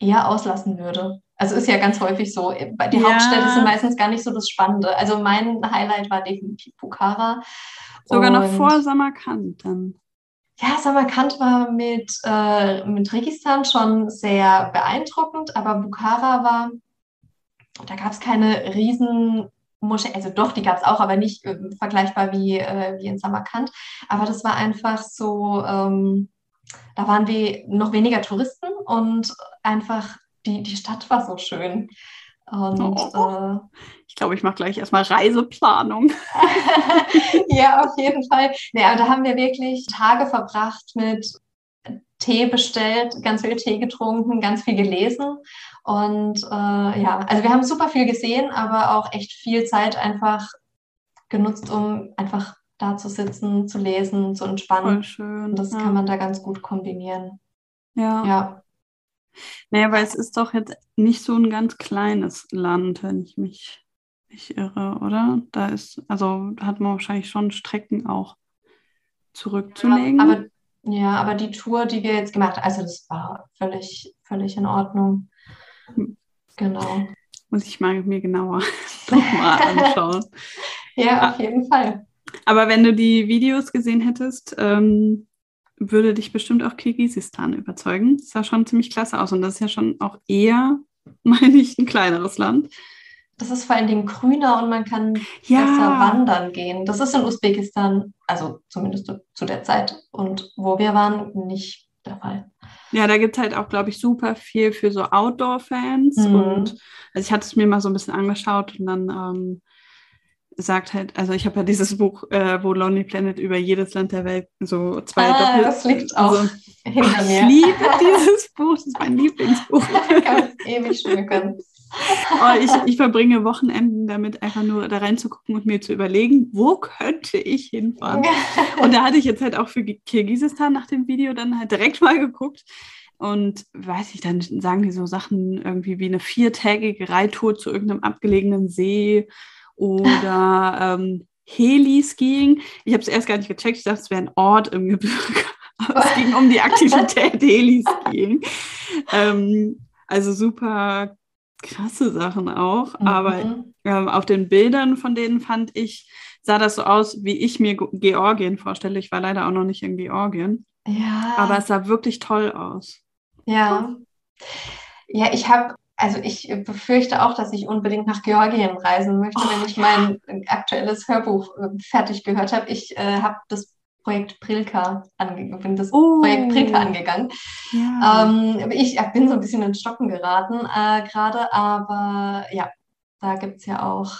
eher auslassen würde. Also ist ja ganz häufig so. Die ja. Hauptstädte sind meistens gar nicht so das Spannende. Also mein Highlight war definitiv Bukhara. Sogar noch vor Samarkand dann. Ja, Samarkand war mit, äh, mit Registan schon sehr beeindruckend, aber Bukhara war, da gab es keine riesen Moschee, also doch, die gab es auch, aber nicht äh, vergleichbar wie, äh, wie in Samarkand. Aber das war einfach so, ähm, da waren wir noch weniger Touristen und einfach die, die Stadt war so schön. Und, oh. äh, ich glaube, ich mache gleich erstmal Reiseplanung. ja, auf jeden Fall. Ja, da haben wir wirklich Tage verbracht mit Tee bestellt, ganz viel Tee getrunken, ganz viel gelesen. Und äh, ja, also wir haben super viel gesehen, aber auch echt viel Zeit einfach genutzt, um einfach da zu sitzen, zu lesen, zu entspannen. Voll schön. Und das ja. kann man da ganz gut kombinieren. Ja. Ja. Naja, weil es ist doch jetzt nicht so ein ganz kleines Land, wenn ich mich nicht irre, oder? Da ist, also hat man wahrscheinlich schon Strecken auch zurückzulegen. Ja, aber, ja, aber die Tour, die wir jetzt gemacht haben, also das war völlig, völlig in Ordnung. Hm. Genau. Muss ich mal mir genauer nochmal anschauen. ja, auf jeden Fall. Aber wenn du die Videos gesehen hättest, ähm, würde dich bestimmt auch Kirgisistan überzeugen. Das sah schon ziemlich klasse aus und das ist ja schon auch eher, meine ich, ein kleineres Land. Das ist vor allen Dingen grüner und man kann ja. besser wandern gehen. Das ist in Usbekistan, also zumindest zu der Zeit und wo wir waren, nicht der Fall. Ja, da gibt es halt auch, glaube ich, super viel für so Outdoor-Fans. Mhm. Und also ich hatte es mir mal so ein bisschen angeschaut und dann ähm, sagt halt, also ich habe ja dieses Buch, äh, wo Lonely Planet über jedes Land der Welt so zwei ah, Doppel Das liegt auch also, hinter mir. Ich liebe dieses Buch, das ist mein Lieblingsbuch. ich kann es ewig schmücken. Oh, ich, ich verbringe Wochenenden damit, einfach nur da reinzugucken und mir zu überlegen, wo könnte ich hinfahren. Und da hatte ich jetzt halt auch für Kirgisistan nach dem Video dann halt direkt mal geguckt. Und weiß ich, dann sagen die so Sachen irgendwie wie eine viertägige Reittour zu irgendeinem abgelegenen See oder ähm, Heli-Skiing. Ich habe es erst gar nicht gecheckt. Ich dachte, es wäre ein Ort im Gebirge. Aber es ging um die Aktivität Heli-Skiing. Ähm, also super krasse Sachen auch. Mhm. Aber ähm, auf den Bildern von denen fand ich, sah das so aus, wie ich mir Georgien vorstelle. Ich war leider auch noch nicht in Georgien. Ja. Aber es sah wirklich toll aus. Ja. Ja, ich habe also ich befürchte auch, dass ich unbedingt nach Georgien reisen möchte, oh, wenn ich ja. mein aktuelles Hörbuch äh, fertig gehört habe. Ich äh, habe das Projekt Prilka bin das oh. Projekt Prilka angegangen. Ja. Ähm, ich bin so ein bisschen in Stocken geraten äh, gerade, aber ja, da gibt es ja auch.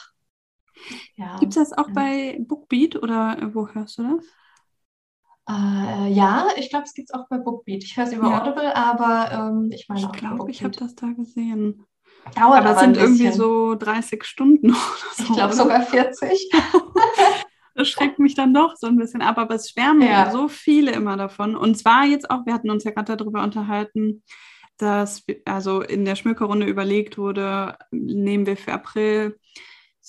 Ja, gibt es das auch bei Bookbeat oder wo hörst du das? Äh, ja, ich glaube, es gibt es auch bei Bookbeat. Ich höre es über ja. Audible, aber ähm, ich meine Ich glaube, ich habe das da gesehen. Dauert aber, es sind irgendwie so 30 Stunden oder so. Ich glaube sogar 40. das schreckt mich dann doch so ein bisschen ab, aber es schwärmen ja. so viele immer davon. Und zwar jetzt auch, wir hatten uns ja gerade darüber unterhalten, dass also in der Schmückerrunde überlegt wurde, nehmen wir für April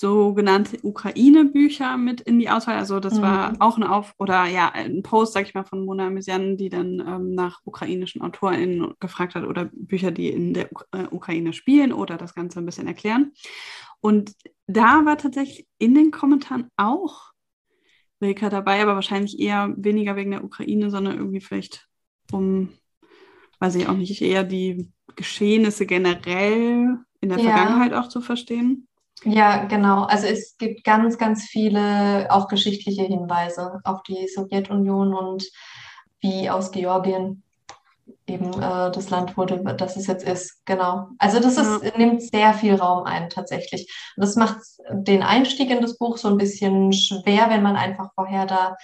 sogenannte Ukraine-Bücher mit in die Auswahl. Also das mhm. war auch ein Auf oder ja ein Post, sag ich mal, von Mona Mesian, die dann ähm, nach ukrainischen AutorInnen gefragt hat oder Bücher, die in der äh, Ukraine spielen oder das Ganze ein bisschen erklären. Und da war tatsächlich in den Kommentaren auch Rilka dabei, aber wahrscheinlich eher weniger wegen der Ukraine, sondern irgendwie vielleicht um, weiß ich auch nicht, eher die Geschehnisse generell in der ja. Vergangenheit auch zu verstehen. Ja, genau. Also es gibt ganz, ganz viele auch geschichtliche Hinweise auf die Sowjetunion und wie aus Georgien eben äh, das Land wurde, das es jetzt ist. Genau. Also das ist, ja. nimmt sehr viel Raum ein tatsächlich. Und das macht den Einstieg in das Buch so ein bisschen schwer, wenn man einfach vorher da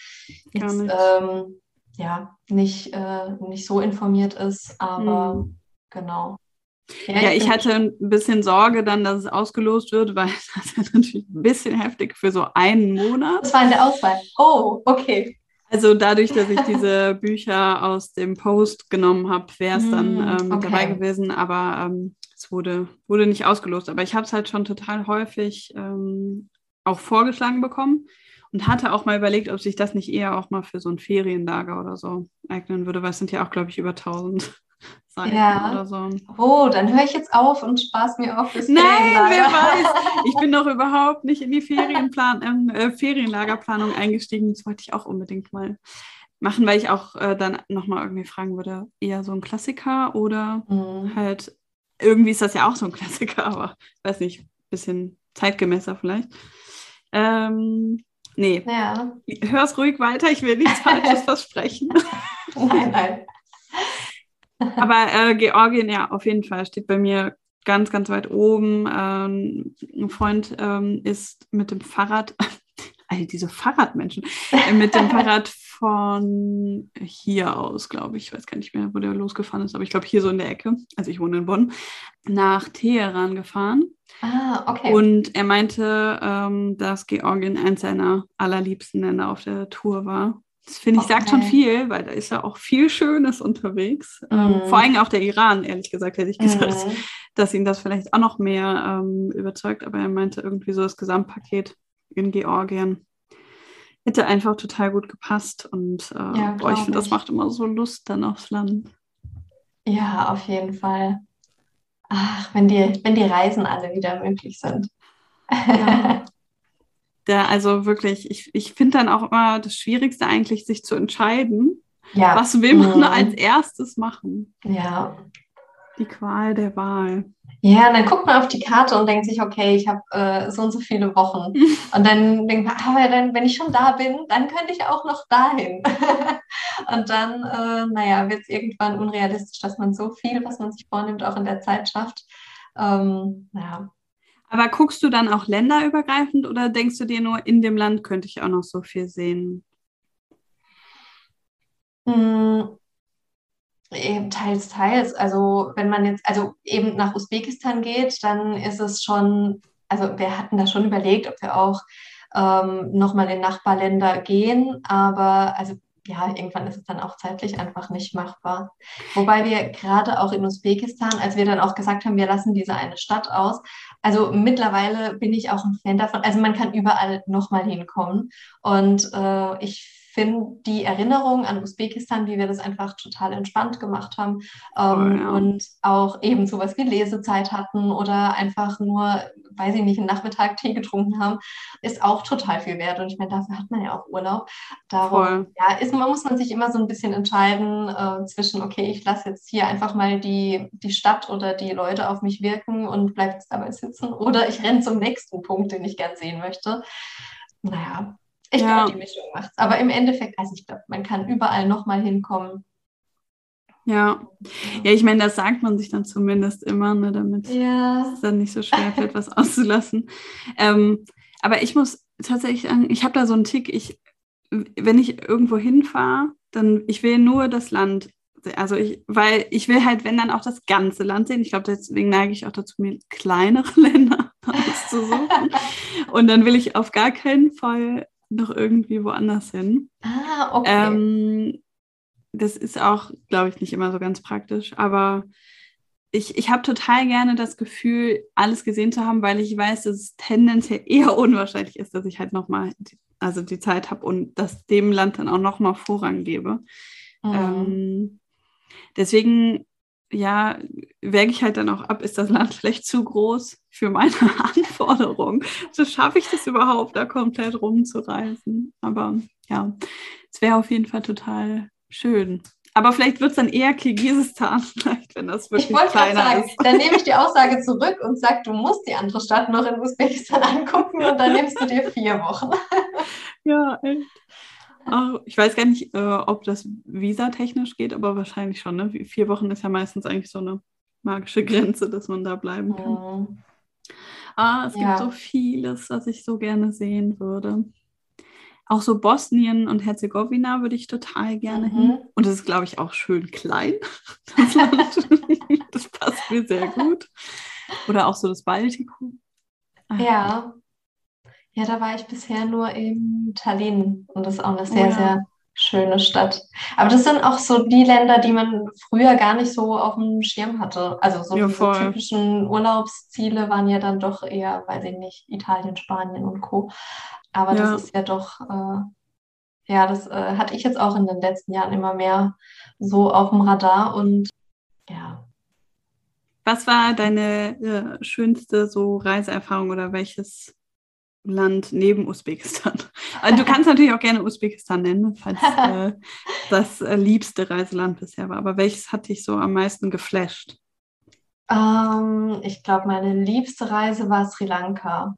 jetzt, nicht. Ähm, ja, nicht, äh, nicht so informiert ist. Aber mhm. genau. Ja, ja, ich hatte ein bisschen Sorge dann, dass es ausgelost wird, weil das ist natürlich ein bisschen heftig für so einen Monat. Das war in der Auswahl. Oh, okay. Also dadurch, dass ich diese Bücher aus dem Post genommen habe, wäre es dann hm, ähm, okay. dabei gewesen, aber ähm, es wurde, wurde nicht ausgelost. Aber ich habe es halt schon total häufig ähm, auch vorgeschlagen bekommen. Und hatte auch mal überlegt, ob sich das nicht eher auch mal für so ein Ferienlager oder so eignen würde, weil es sind ja auch, glaube ich, über 1000 Seiten ja. oder so. Oh, dann höre ich jetzt auf und spaß mir auf das Nein, wer weiß. Ich bin doch überhaupt nicht in die Ferienplan äh, Ferienlagerplanung eingestiegen. Das wollte ich auch unbedingt mal machen, weil ich auch äh, dann nochmal irgendwie fragen würde, eher so ein Klassiker oder mhm. halt, irgendwie ist das ja auch so ein Klassiker, aber weiß nicht, bisschen zeitgemäßer vielleicht. Ähm, nee, ja. hör es ruhig weiter, ich will nichts Falsches versprechen. nein, nein. aber äh, Georgien, ja, auf jeden Fall steht bei mir ganz, ganz weit oben. Ähm, ein Freund ähm, ist mit dem Fahrrad, all diese Fahrradmenschen, äh, mit dem Fahrrad von hier aus, glaube ich, ich weiß gar nicht mehr, wo der losgefahren ist, aber ich glaube hier so in der Ecke, also ich wohne in Bonn, nach Teheran gefahren. Ah, okay. Und er meinte, ähm, dass Georgien eins seiner allerliebsten Länder auf der Tour war. Das finde ich okay. sagt schon viel, weil da ist ja auch viel Schönes unterwegs. Ähm, mhm. Ähm, vor allem auch der Iran, ehrlich gesagt, hätte ich gesagt, mhm. dass ihn das vielleicht auch noch mehr ähm, überzeugt. Aber er meinte irgendwie so das Gesamtpaket in Georgien hätte einfach total gut gepasst. Und äh, ja, boah, ich finde, das macht immer so Lust dann aufs Land. Ja, auf jeden Fall. Ach, wenn die, wenn die Reisen alle wieder möglich sind. Ja. Der, also wirklich, ich, ich finde dann auch immer das Schwierigste eigentlich, sich zu entscheiden. Ja. Was will man mhm. als erstes machen? Ja. Die Qual der Wahl. Ja, dann guckt man auf die Karte und denkt sich, okay, ich habe äh, so und so viele Wochen. und dann denkt man, aber dann, wenn ich schon da bin, dann könnte ich auch noch dahin. und dann, äh, naja, wird es irgendwann unrealistisch, dass man so viel, was man sich vornimmt, auch in der Zeit schafft. Ähm, ja. Aber guckst du dann auch länderübergreifend oder denkst du dir nur, in dem Land könnte ich auch noch so viel sehen? Hm, Eben teils, teils. Also wenn man jetzt, also eben nach Usbekistan geht, dann ist es schon, also wir hatten da schon überlegt, ob wir auch ähm, nochmal in Nachbarländer gehen, aber also ja, irgendwann ist es dann auch zeitlich einfach nicht machbar. Wobei wir gerade auch in Usbekistan, als wir dann auch gesagt haben, wir lassen diese eine Stadt aus, also mittlerweile bin ich auch ein Fan davon, also man kann überall nochmal hinkommen und äh, ich finde die Erinnerung an Usbekistan, wie wir das einfach total entspannt gemacht haben ähm, oh, ja. und auch eben sowas wie Lesezeit hatten oder einfach nur, weiß ich nicht, einen Nachmittag Tee getrunken haben, ist auch total viel wert. Und ich meine, dafür hat man ja auch Urlaub. Darum, Voll. ja, ist, man muss man sich immer so ein bisschen entscheiden äh, zwischen, okay, ich lasse jetzt hier einfach mal die, die Stadt oder die Leute auf mich wirken und bleibe jetzt dabei sitzen oder ich renne zum nächsten Punkt, den ich gern sehen möchte. Naja, ich ja. glaube, die Mischung macht es. Aber im Endeffekt, also ich glaube, man kann überall nochmal hinkommen. Ja. ja, ich meine, das sagt man sich dann zumindest immer, ne, damit ja. es dann nicht so schwer fällt, was auszulassen. Ähm, aber ich muss tatsächlich sagen, ich habe da so einen Tick, ich, wenn ich irgendwo hinfahre, dann ich will nur das Land. Also ich, weil ich will halt, wenn dann auch das ganze Land sehen. Ich glaube, deswegen neige ich auch dazu, mir kleinere Länder auszusuchen. Und dann will ich auf gar keinen Fall noch irgendwie woanders hin. Ah, okay. Ähm, das ist auch, glaube ich, nicht immer so ganz praktisch, aber ich, ich habe total gerne das Gefühl, alles gesehen zu haben, weil ich weiß, dass es tendenziell eher unwahrscheinlich ist, dass ich halt nochmal die, also die Zeit habe und das dem Land dann auch nochmal Vorrang gebe. Mhm. Ähm, deswegen ja, wäge ich halt dann auch ab, ist das Land vielleicht zu groß für meine Anforderungen? So schaffe ich das überhaupt, da komplett rumzureisen. Aber ja, es wäre auf jeden Fall total schön. Aber vielleicht wird es dann eher Kirgisistan, vielleicht, wenn das wirklich ich kleiner sagen, ist. Dann nehme ich die Aussage zurück und sage, du musst die andere Stadt noch in Usbekistan angucken und dann nimmst du dir vier Wochen. Ja, echt. Ach, ich weiß gar nicht, äh, ob das visatechnisch geht, aber wahrscheinlich schon. Ne? Vier Wochen ist ja meistens eigentlich so eine magische Grenze, dass man da bleiben kann. Mhm. Ah, es ja. gibt so vieles, was ich so gerne sehen würde. Auch so Bosnien und Herzegowina würde ich total gerne mhm. hin. Und das ist, glaube ich, auch schön klein, das Land. das passt mir sehr gut. Oder auch so das Baltikum. Ah. Ja, ja, da war ich bisher nur in Tallinn und das ist auch eine sehr, ja. sehr schöne Stadt. Aber das sind auch so die Länder, die man früher gar nicht so auf dem Schirm hatte. Also so ja, diese typischen Urlaubsziele waren ja dann doch eher, weiß ich nicht, Italien, Spanien und Co. Aber ja. das ist ja doch, äh, ja, das äh, hatte ich jetzt auch in den letzten Jahren immer mehr so auf dem Radar und ja. Was war deine äh, schönste so Reiseerfahrung oder welches Land neben Usbekistan? Also du kannst natürlich auch gerne Usbekistan nennen, falls äh, das äh, liebste Reiseland bisher war. Aber welches hat dich so am meisten geflasht? Ähm, ich glaube, meine liebste Reise war Sri Lanka.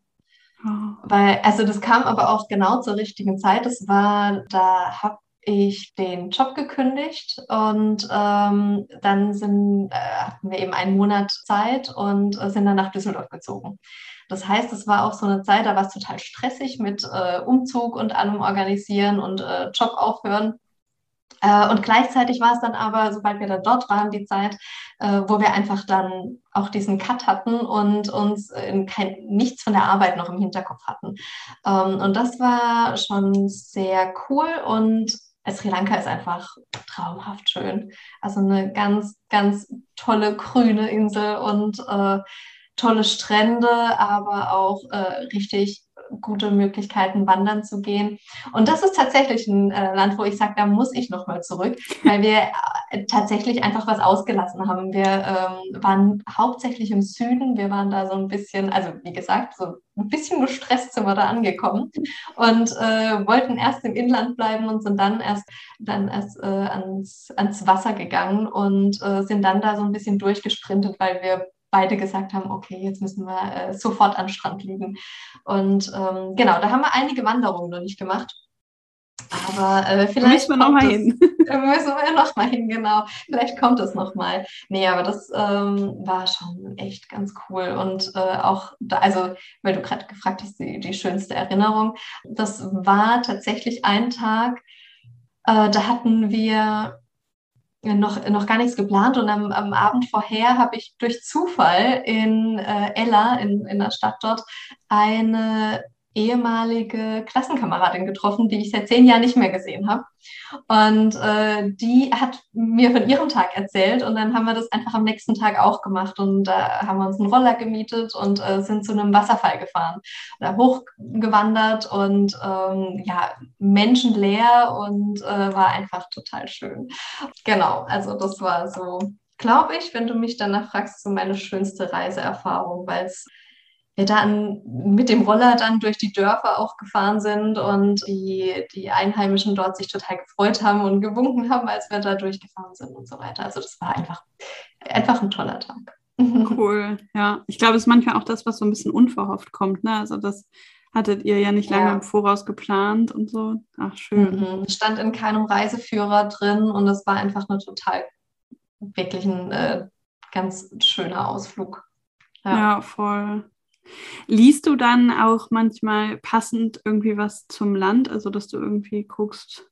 Oh. Weil, also das kam aber auch genau zur richtigen Zeit. Das war, da habe ich den Job gekündigt und ähm, dann sind, äh, hatten wir eben einen Monat Zeit und äh, sind dann nach Düsseldorf gezogen. Das heißt, es war auch so eine Zeit, da war es total stressig mit äh, Umzug und allem organisieren und äh, Job aufhören. Äh, und gleichzeitig war es dann aber, sobald wir dann dort waren, die Zeit, äh, wo wir einfach dann auch diesen Cut hatten und uns kein, nichts von der Arbeit noch im Hinterkopf hatten. Ähm, und das war schon sehr cool und Sri Lanka ist einfach traumhaft schön. Also eine ganz, ganz tolle grüne Insel und äh, tolle Strände, aber auch äh, richtig gute Möglichkeiten, wandern zu gehen. Und das ist tatsächlich ein äh, Land, wo ich sage, da muss ich nochmal zurück, weil wir äh, tatsächlich einfach was ausgelassen haben. Wir ähm, waren hauptsächlich im Süden. Wir waren da so ein bisschen, also wie gesagt, so ein bisschen gestresst sind wir da angekommen und äh, wollten erst im Inland bleiben und sind dann erst, dann erst äh, ans, ans Wasser gegangen und äh, sind dann da so ein bisschen durchgesprintet, weil wir beide gesagt haben, okay, jetzt müssen wir äh, sofort am Strand liegen. Und ähm, genau, da haben wir einige Wanderungen noch nicht gemacht. Aber äh, vielleicht. Müssen wir nochmal hin. müssen wir nochmal hin, genau. Vielleicht kommt es nochmal. Nee, aber das ähm, war schon echt ganz cool. Und äh, auch, da, also, weil du gerade gefragt hast, die, die schönste Erinnerung, das war tatsächlich ein Tag, äh, da hatten wir noch, noch gar nichts geplant. Und am, am Abend vorher habe ich durch Zufall in äh, Ella, in, in der Stadt dort, eine ehemalige Klassenkameradin getroffen, die ich seit zehn Jahren nicht mehr gesehen habe. Und äh, die hat mir von ihrem Tag erzählt und dann haben wir das einfach am nächsten Tag auch gemacht und da äh, haben wir uns einen Roller gemietet und äh, sind zu einem Wasserfall gefahren, da hochgewandert und ähm, ja, menschenleer und äh, war einfach total schön. Genau, also das war so, glaube ich, wenn du mich danach fragst, so meine schönste Reiseerfahrung, weil es wir dann mit dem Roller dann durch die Dörfer auch gefahren sind und die, die Einheimischen dort sich total gefreut haben und gewunken haben, als wir da durchgefahren sind und so weiter. Also das war einfach, einfach ein toller Tag. Cool, ja. Ich glaube, es ist manchmal auch das, was so ein bisschen unverhofft kommt. Ne? Also das hattet ihr ja nicht lange ja. im Voraus geplant und so. Ach, schön. Mhm. Stand in keinem Reiseführer drin und es war einfach eine total, wirklich ein äh, ganz schöner Ausflug. Ja, ja voll. Liest du dann auch manchmal passend irgendwie was zum Land, also dass du irgendwie guckst,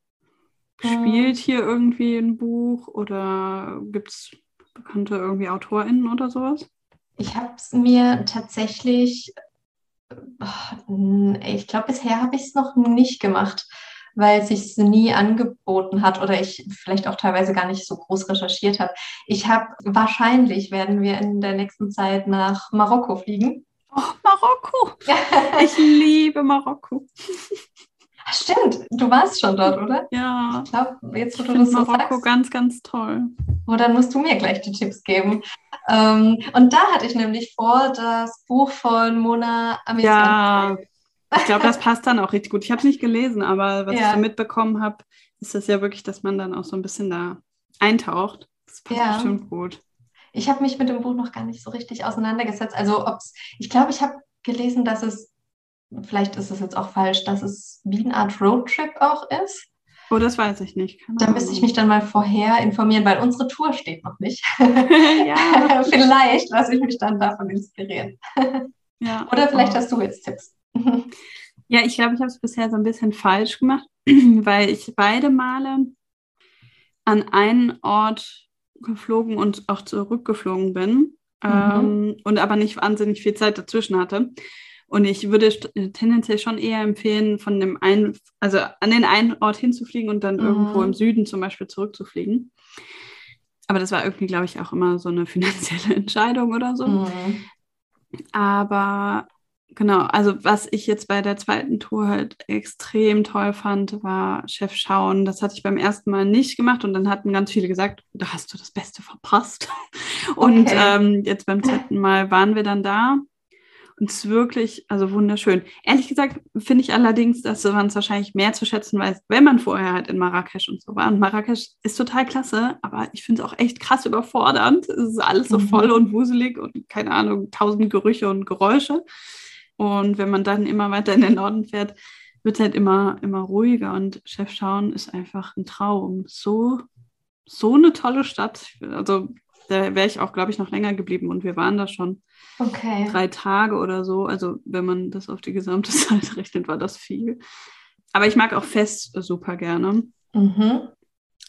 spielt hier irgendwie ein Buch oder gibt es bekannte irgendwie AutorInnen oder sowas? Ich habe es mir tatsächlich, ich glaube, bisher habe ich es noch nicht gemacht, weil es sich nie angeboten hat oder ich vielleicht auch teilweise gar nicht so groß recherchiert habe. Ich habe, wahrscheinlich werden wir in der nächsten Zeit nach Marokko fliegen. Oh, Marokko. Ich liebe Marokko. Stimmt, du warst schon dort, oder? Ja. Ich glaube, jetzt wo du das so Marokko sagst, ganz, ganz toll. Oh, dann musst du mir gleich die Tipps geben. Ähm, und da hatte ich nämlich vor, das Buch von Mona Amisan. Ja, ich glaube, das passt dann auch richtig gut. Ich habe es nicht gelesen, aber was ja. ich so mitbekommen habe, ist das ja wirklich, dass man dann auch so ein bisschen da eintaucht. Das passt ja. bestimmt gut. Ich habe mich mit dem Buch noch gar nicht so richtig auseinandergesetzt. Also ob's, ich glaube, ich habe gelesen, dass es, vielleicht ist es jetzt auch falsch, dass es wie eine Art Roadtrip auch ist. Oh, das weiß ich nicht. Keine da müsste ich mich dann mal vorher informieren, weil unsere Tour steht noch nicht. ja. vielleicht lasse ich mich dann davon inspirieren. ja. Oder vielleicht hast du jetzt Tipps. ja, ich glaube, ich habe es bisher so ein bisschen falsch gemacht, weil ich beide Male an einen Ort geflogen und auch zurückgeflogen bin mhm. ähm, und aber nicht wahnsinnig viel Zeit dazwischen hatte. Und ich würde tendenziell schon eher empfehlen, von dem einen, also an den einen Ort hinzufliegen und dann mhm. irgendwo im Süden zum Beispiel zurückzufliegen. Aber das war irgendwie, glaube ich, auch immer so eine finanzielle Entscheidung oder so. Mhm. Aber genau, also was ich jetzt bei der zweiten Tour halt extrem toll fand, war Chef Schauen. Das hatte ich beim ersten Mal nicht gemacht und dann hatten ganz viele gesagt, da hast du das Beste verpasst. Und okay. ähm, jetzt beim zweiten Mal waren wir dann da und es ist wirklich, also wunderschön. Ehrlich gesagt finde ich allerdings, dass man es wahrscheinlich mehr zu schätzen weiß, wenn man vorher halt in Marrakesch und so war. Und Marrakesch ist total klasse, aber ich finde es auch echt krass überfordernd. Es ist alles so mhm. voll und wuselig und keine Ahnung, tausend Gerüche und Geräusche. Und wenn man dann immer weiter in den Norden fährt, wird es halt immer, immer ruhiger. Und Chef Schauen ist einfach ein Traum. So, so eine tolle Stadt. Also da wäre ich auch, glaube ich, noch länger geblieben und wir waren da schon okay. drei Tage oder so. Also wenn man das auf die gesamte Zeit rechnet, war das viel. Aber ich mag auch Fest super gerne. Mhm.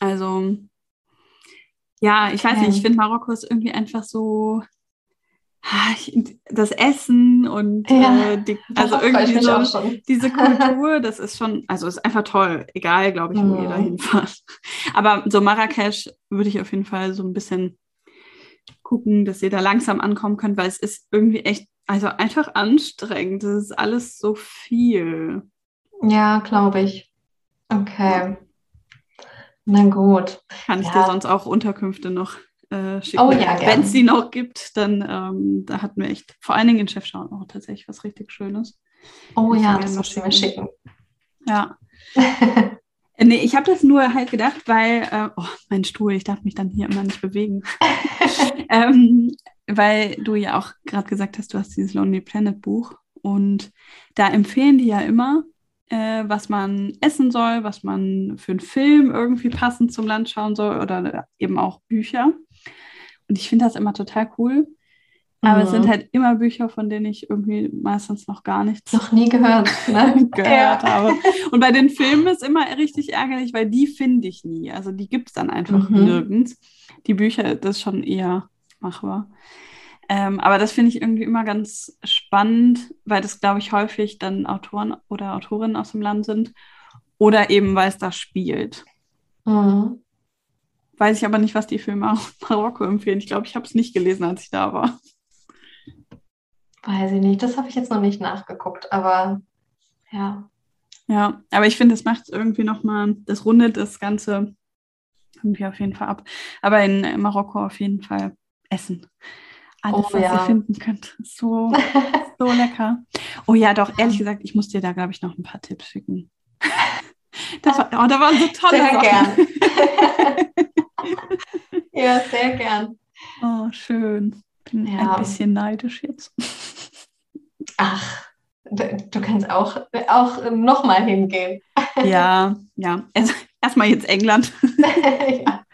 Also ja, ich okay. weiß nicht, ich finde Marokko ist irgendwie einfach so das Essen und ja, äh, die, also irgendwie so diese Kultur, das ist schon, also ist einfach toll, egal, glaube ich, wo mhm. ihr da hinfahrt. Aber so Marrakesch würde ich auf jeden Fall so ein bisschen gucken, dass ihr da langsam ankommen könnt, weil es ist irgendwie echt, also einfach anstrengend. Das ist alles so viel. Ja, glaube ich. Okay. Na gut. Kann ich ja. dir sonst auch Unterkünfte noch äh, schicken? Oh ja, Wenn es die noch gibt, dann ähm, da hatten wir echt, vor allen Dingen in Chefschauen auch tatsächlich was richtig Schönes. Oh ja, das musst du mir schicken. Ja. Nee, ich habe das nur halt gedacht, weil, äh, oh, mein Stuhl, ich darf mich dann hier immer nicht bewegen. ähm, weil du ja auch gerade gesagt hast, du hast dieses Lonely Planet Buch und da empfehlen die ja immer, äh, was man essen soll, was man für einen Film irgendwie passend zum Land schauen soll oder eben auch Bücher. Und ich finde das immer total cool, aber mhm. es sind mhm. halt immer Bücher, von denen ich irgendwie meistens noch gar nichts noch nie gehört, ne? gehört ja. habe. Und bei den Filmen ist immer richtig ärgerlich, weil die finde ich nie. Also die gibt es dann einfach mhm. nirgends. Die Bücher, das ist schon eher machbar. Ähm, aber das finde ich irgendwie immer ganz spannend, weil das, glaube ich, häufig dann Autoren oder Autorinnen aus dem Land sind. Oder eben, weil es da spielt. Mhm. Weiß ich aber nicht, was die Filme aus Marokko empfehlen. Ich glaube, ich habe es nicht gelesen, als ich da war. Weiß ich nicht, das habe ich jetzt noch nicht nachgeguckt, aber ja. Ja, aber ich finde, das macht irgendwie nochmal, das rundet das Ganze irgendwie auf jeden Fall ab. Aber in Marokko auf jeden Fall Essen. Alles, oh, was ja. ihr finden könnt. So, so lecker. Oh ja, doch, ehrlich gesagt, ich muss dir da, glaube ich, noch ein paar Tipps schicken. Das war, oh, da waren so tolle sehr Sachen. gern. ja, sehr gern. Oh, schön. Bin ja. ein bisschen neidisch jetzt. Ach, du kannst auch, auch nochmal hingehen. Ja, ja. Also, erstmal jetzt England. ja.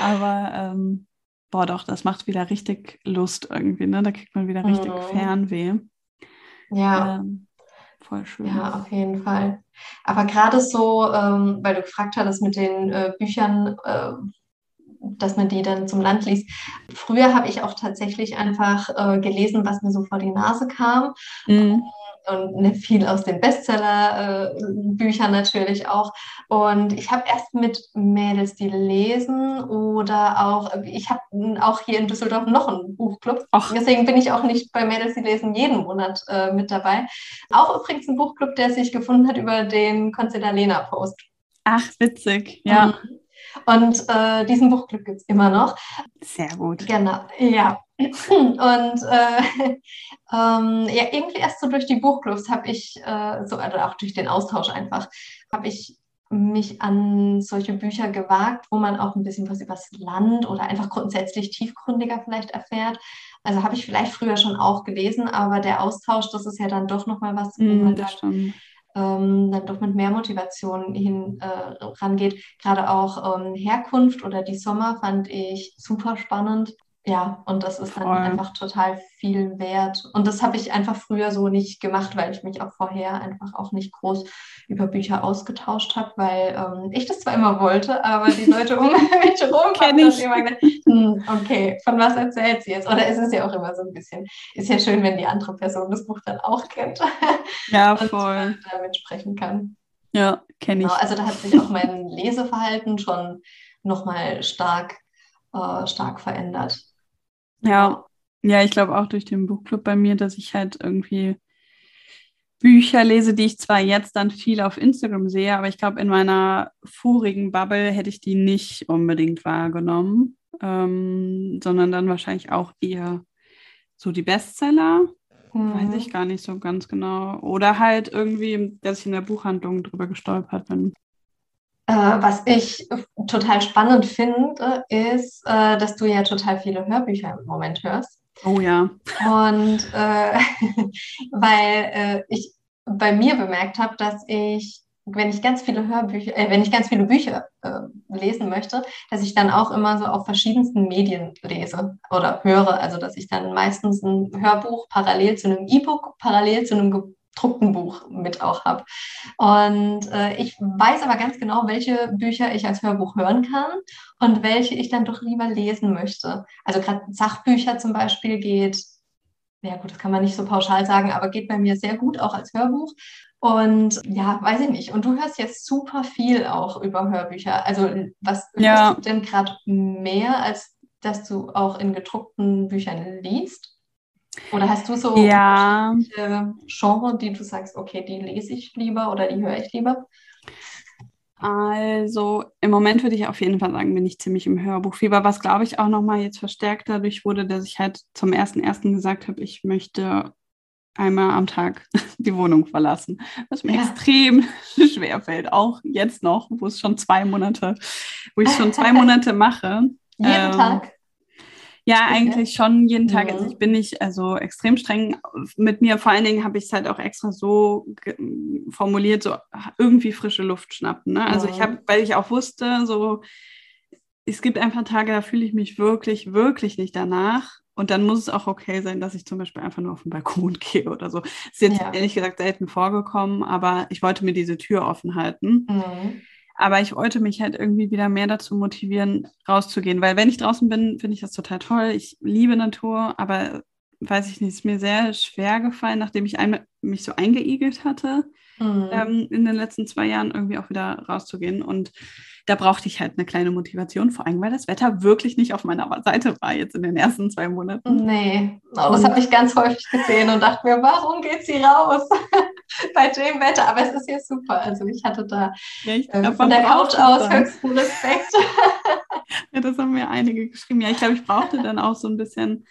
Aber ähm, boah, doch, das macht wieder richtig Lust irgendwie, ne? Da kriegt man wieder richtig mhm. Fernweh. Ja. Ähm, voll schön. Ja, auf jeden Fall. Aber gerade so, ähm, weil du gefragt hattest mit den äh, Büchern, äh, dass man die dann zum Land liest. Früher habe ich auch tatsächlich einfach äh, gelesen, was mir so vor die Nase kam. Mhm. Und ne, viel aus den Bestseller-Büchern natürlich auch. Und ich habe erst mit Mädels, die lesen oder auch, ich habe auch hier in Düsseldorf noch einen Buchclub. Ach. Deswegen bin ich auch nicht bei Mädels, die lesen jeden Monat äh, mit dabei. Auch übrigens ein Buchclub, der sich gefunden hat über den Konzillalena-Post. Ach, witzig, ja. Mhm. Und äh, diesen Buchclub gibt es immer noch. Sehr gut. Genau, ja. Und äh, ähm, ja, irgendwie erst so durch die Buchclubs habe ich, äh, so, also auch durch den Austausch einfach, habe ich mich an solche Bücher gewagt, wo man auch ein bisschen was über das Land oder einfach grundsätzlich tiefgründiger vielleicht erfährt. Also habe ich vielleicht früher schon auch gelesen, aber der Austausch, das ist ja dann doch nochmal was, wo mm, man dann stimmt ähm, dann doch mit mehr Motivation hin äh, rangeht. Gerade auch ähm, Herkunft oder die Sommer fand ich super spannend. Ja, und das ist dann Voll. einfach total viel wert. Und das habe ich einfach früher so nicht gemacht, weil ich mich auch vorher einfach auch nicht groß über Bücher ausgetauscht habe, weil ähm, ich das zwar immer wollte, aber die Leute um mich herum haben dann immer gedacht, hm, okay, von was erzählt sie jetzt? Oder ist es ja auch immer so ein bisschen, ist ja schön, wenn die andere Person das Buch dann auch kennt. Ja, voll. Und damit sprechen kann. Ja, kenne ich. Genau, also da hat sich auch mein Leseverhalten schon nochmal stark, äh, stark verändert. Ja, ja, ich glaube auch durch den Buchclub bei mir, dass ich halt irgendwie Bücher lese, die ich zwar jetzt dann viel auf Instagram sehe, aber ich glaube, in meiner vorigen Bubble hätte ich die nicht unbedingt wahrgenommen, ähm, sondern dann wahrscheinlich auch eher so die Bestseller. Mhm. Weiß ich gar nicht so ganz genau. Oder halt irgendwie, dass ich in der Buchhandlung drüber gestolpert bin. Äh, was ich total spannend finde, ist, äh, dass du ja total viele Hörbücher im Moment hörst. Oh ja. Und äh, weil äh, ich bei mir bemerkt habe, dass ich, wenn ich ganz viele Hörbücher, äh, wenn ich ganz viele Bücher äh, lesen möchte, dass ich dann auch immer so auf verschiedensten Medien lese oder höre. Also dass ich dann meistens ein Hörbuch parallel zu einem E-Book, parallel zu einem gedruckten Buch mit auch habe. Und äh, ich weiß aber ganz genau, welche Bücher ich als Hörbuch hören kann und welche ich dann doch lieber lesen möchte. Also gerade Sachbücher zum Beispiel geht, ja gut, das kann man nicht so pauschal sagen, aber geht bei mir sehr gut auch als Hörbuch. Und ja, weiß ich nicht. Und du hörst jetzt super viel auch über Hörbücher. Also was ja. hörst du denn gerade mehr, als dass du auch in gedruckten Büchern liest? Oder hast du so ja. Genre, die du sagst, okay, die lese ich lieber oder die höre ich lieber? Also im Moment würde ich auf jeden Fall sagen, bin ich ziemlich im Hörbuchfieber, was glaube ich auch nochmal jetzt verstärkt dadurch wurde, dass ich halt zum ersten ersten gesagt habe, ich möchte einmal am Tag die Wohnung verlassen, was mir ja. extrem schwer fällt, auch jetzt noch, wo es schon zwei Monate, wo ich schon zwei Monate mache. Jeden ähm, Tag. Ja, eigentlich schon jeden Tag. Also mhm. ich bin nicht also extrem streng mit mir. Vor allen Dingen habe ich es halt auch extra so formuliert, so irgendwie frische Luft schnappen. Ne? Also ich habe, weil ich auch wusste, so es gibt einfach Tage, da fühle ich mich wirklich, wirklich nicht danach. Und dann muss es auch okay sein, dass ich zum Beispiel einfach nur auf den Balkon gehe oder so. Ist jetzt ja. ehrlich gesagt selten vorgekommen, aber ich wollte mir diese Tür offen halten. Mhm. Aber ich wollte mich halt irgendwie wieder mehr dazu motivieren, rauszugehen. Weil wenn ich draußen bin, finde ich das total toll. Ich liebe Natur, aber weiß ich nicht, ist mir sehr schwer gefallen, nachdem ich einmal mich so eingeigelt hatte, mhm. ähm, in den letzten zwei Jahren irgendwie auch wieder rauszugehen. Und da brauchte ich halt eine kleine Motivation, vor allem weil das Wetter wirklich nicht auf meiner Seite war jetzt in den ersten zwei Monaten. Nee, oh, das habe ich ganz häufig gesehen und dachte mir, warum geht sie raus bei dem Wetter? Aber es ist ja super. Also ich hatte da ja, ich äh, von der Couch aus höchsten Respekt. ja, das haben mir einige geschrieben. Ja, ich glaube, ich brauchte dann auch so ein bisschen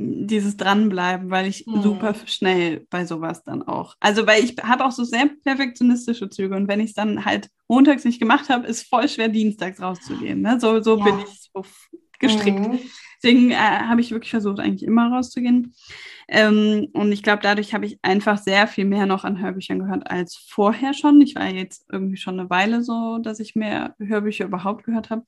dieses Dranbleiben, weil ich mhm. super schnell bei sowas dann auch. Also, weil ich habe auch so sehr perfektionistische Züge und wenn ich es dann halt montags nicht gemacht habe, ist voll schwer, dienstags rauszugehen. Ne? So, so ja. bin ich so gestrickt. Mhm. Deswegen äh, habe ich wirklich versucht, eigentlich immer rauszugehen. Ähm, und ich glaube, dadurch habe ich einfach sehr viel mehr noch an Hörbüchern gehört als vorher schon. Ich war jetzt irgendwie schon eine Weile so, dass ich mehr Hörbücher überhaupt gehört habe.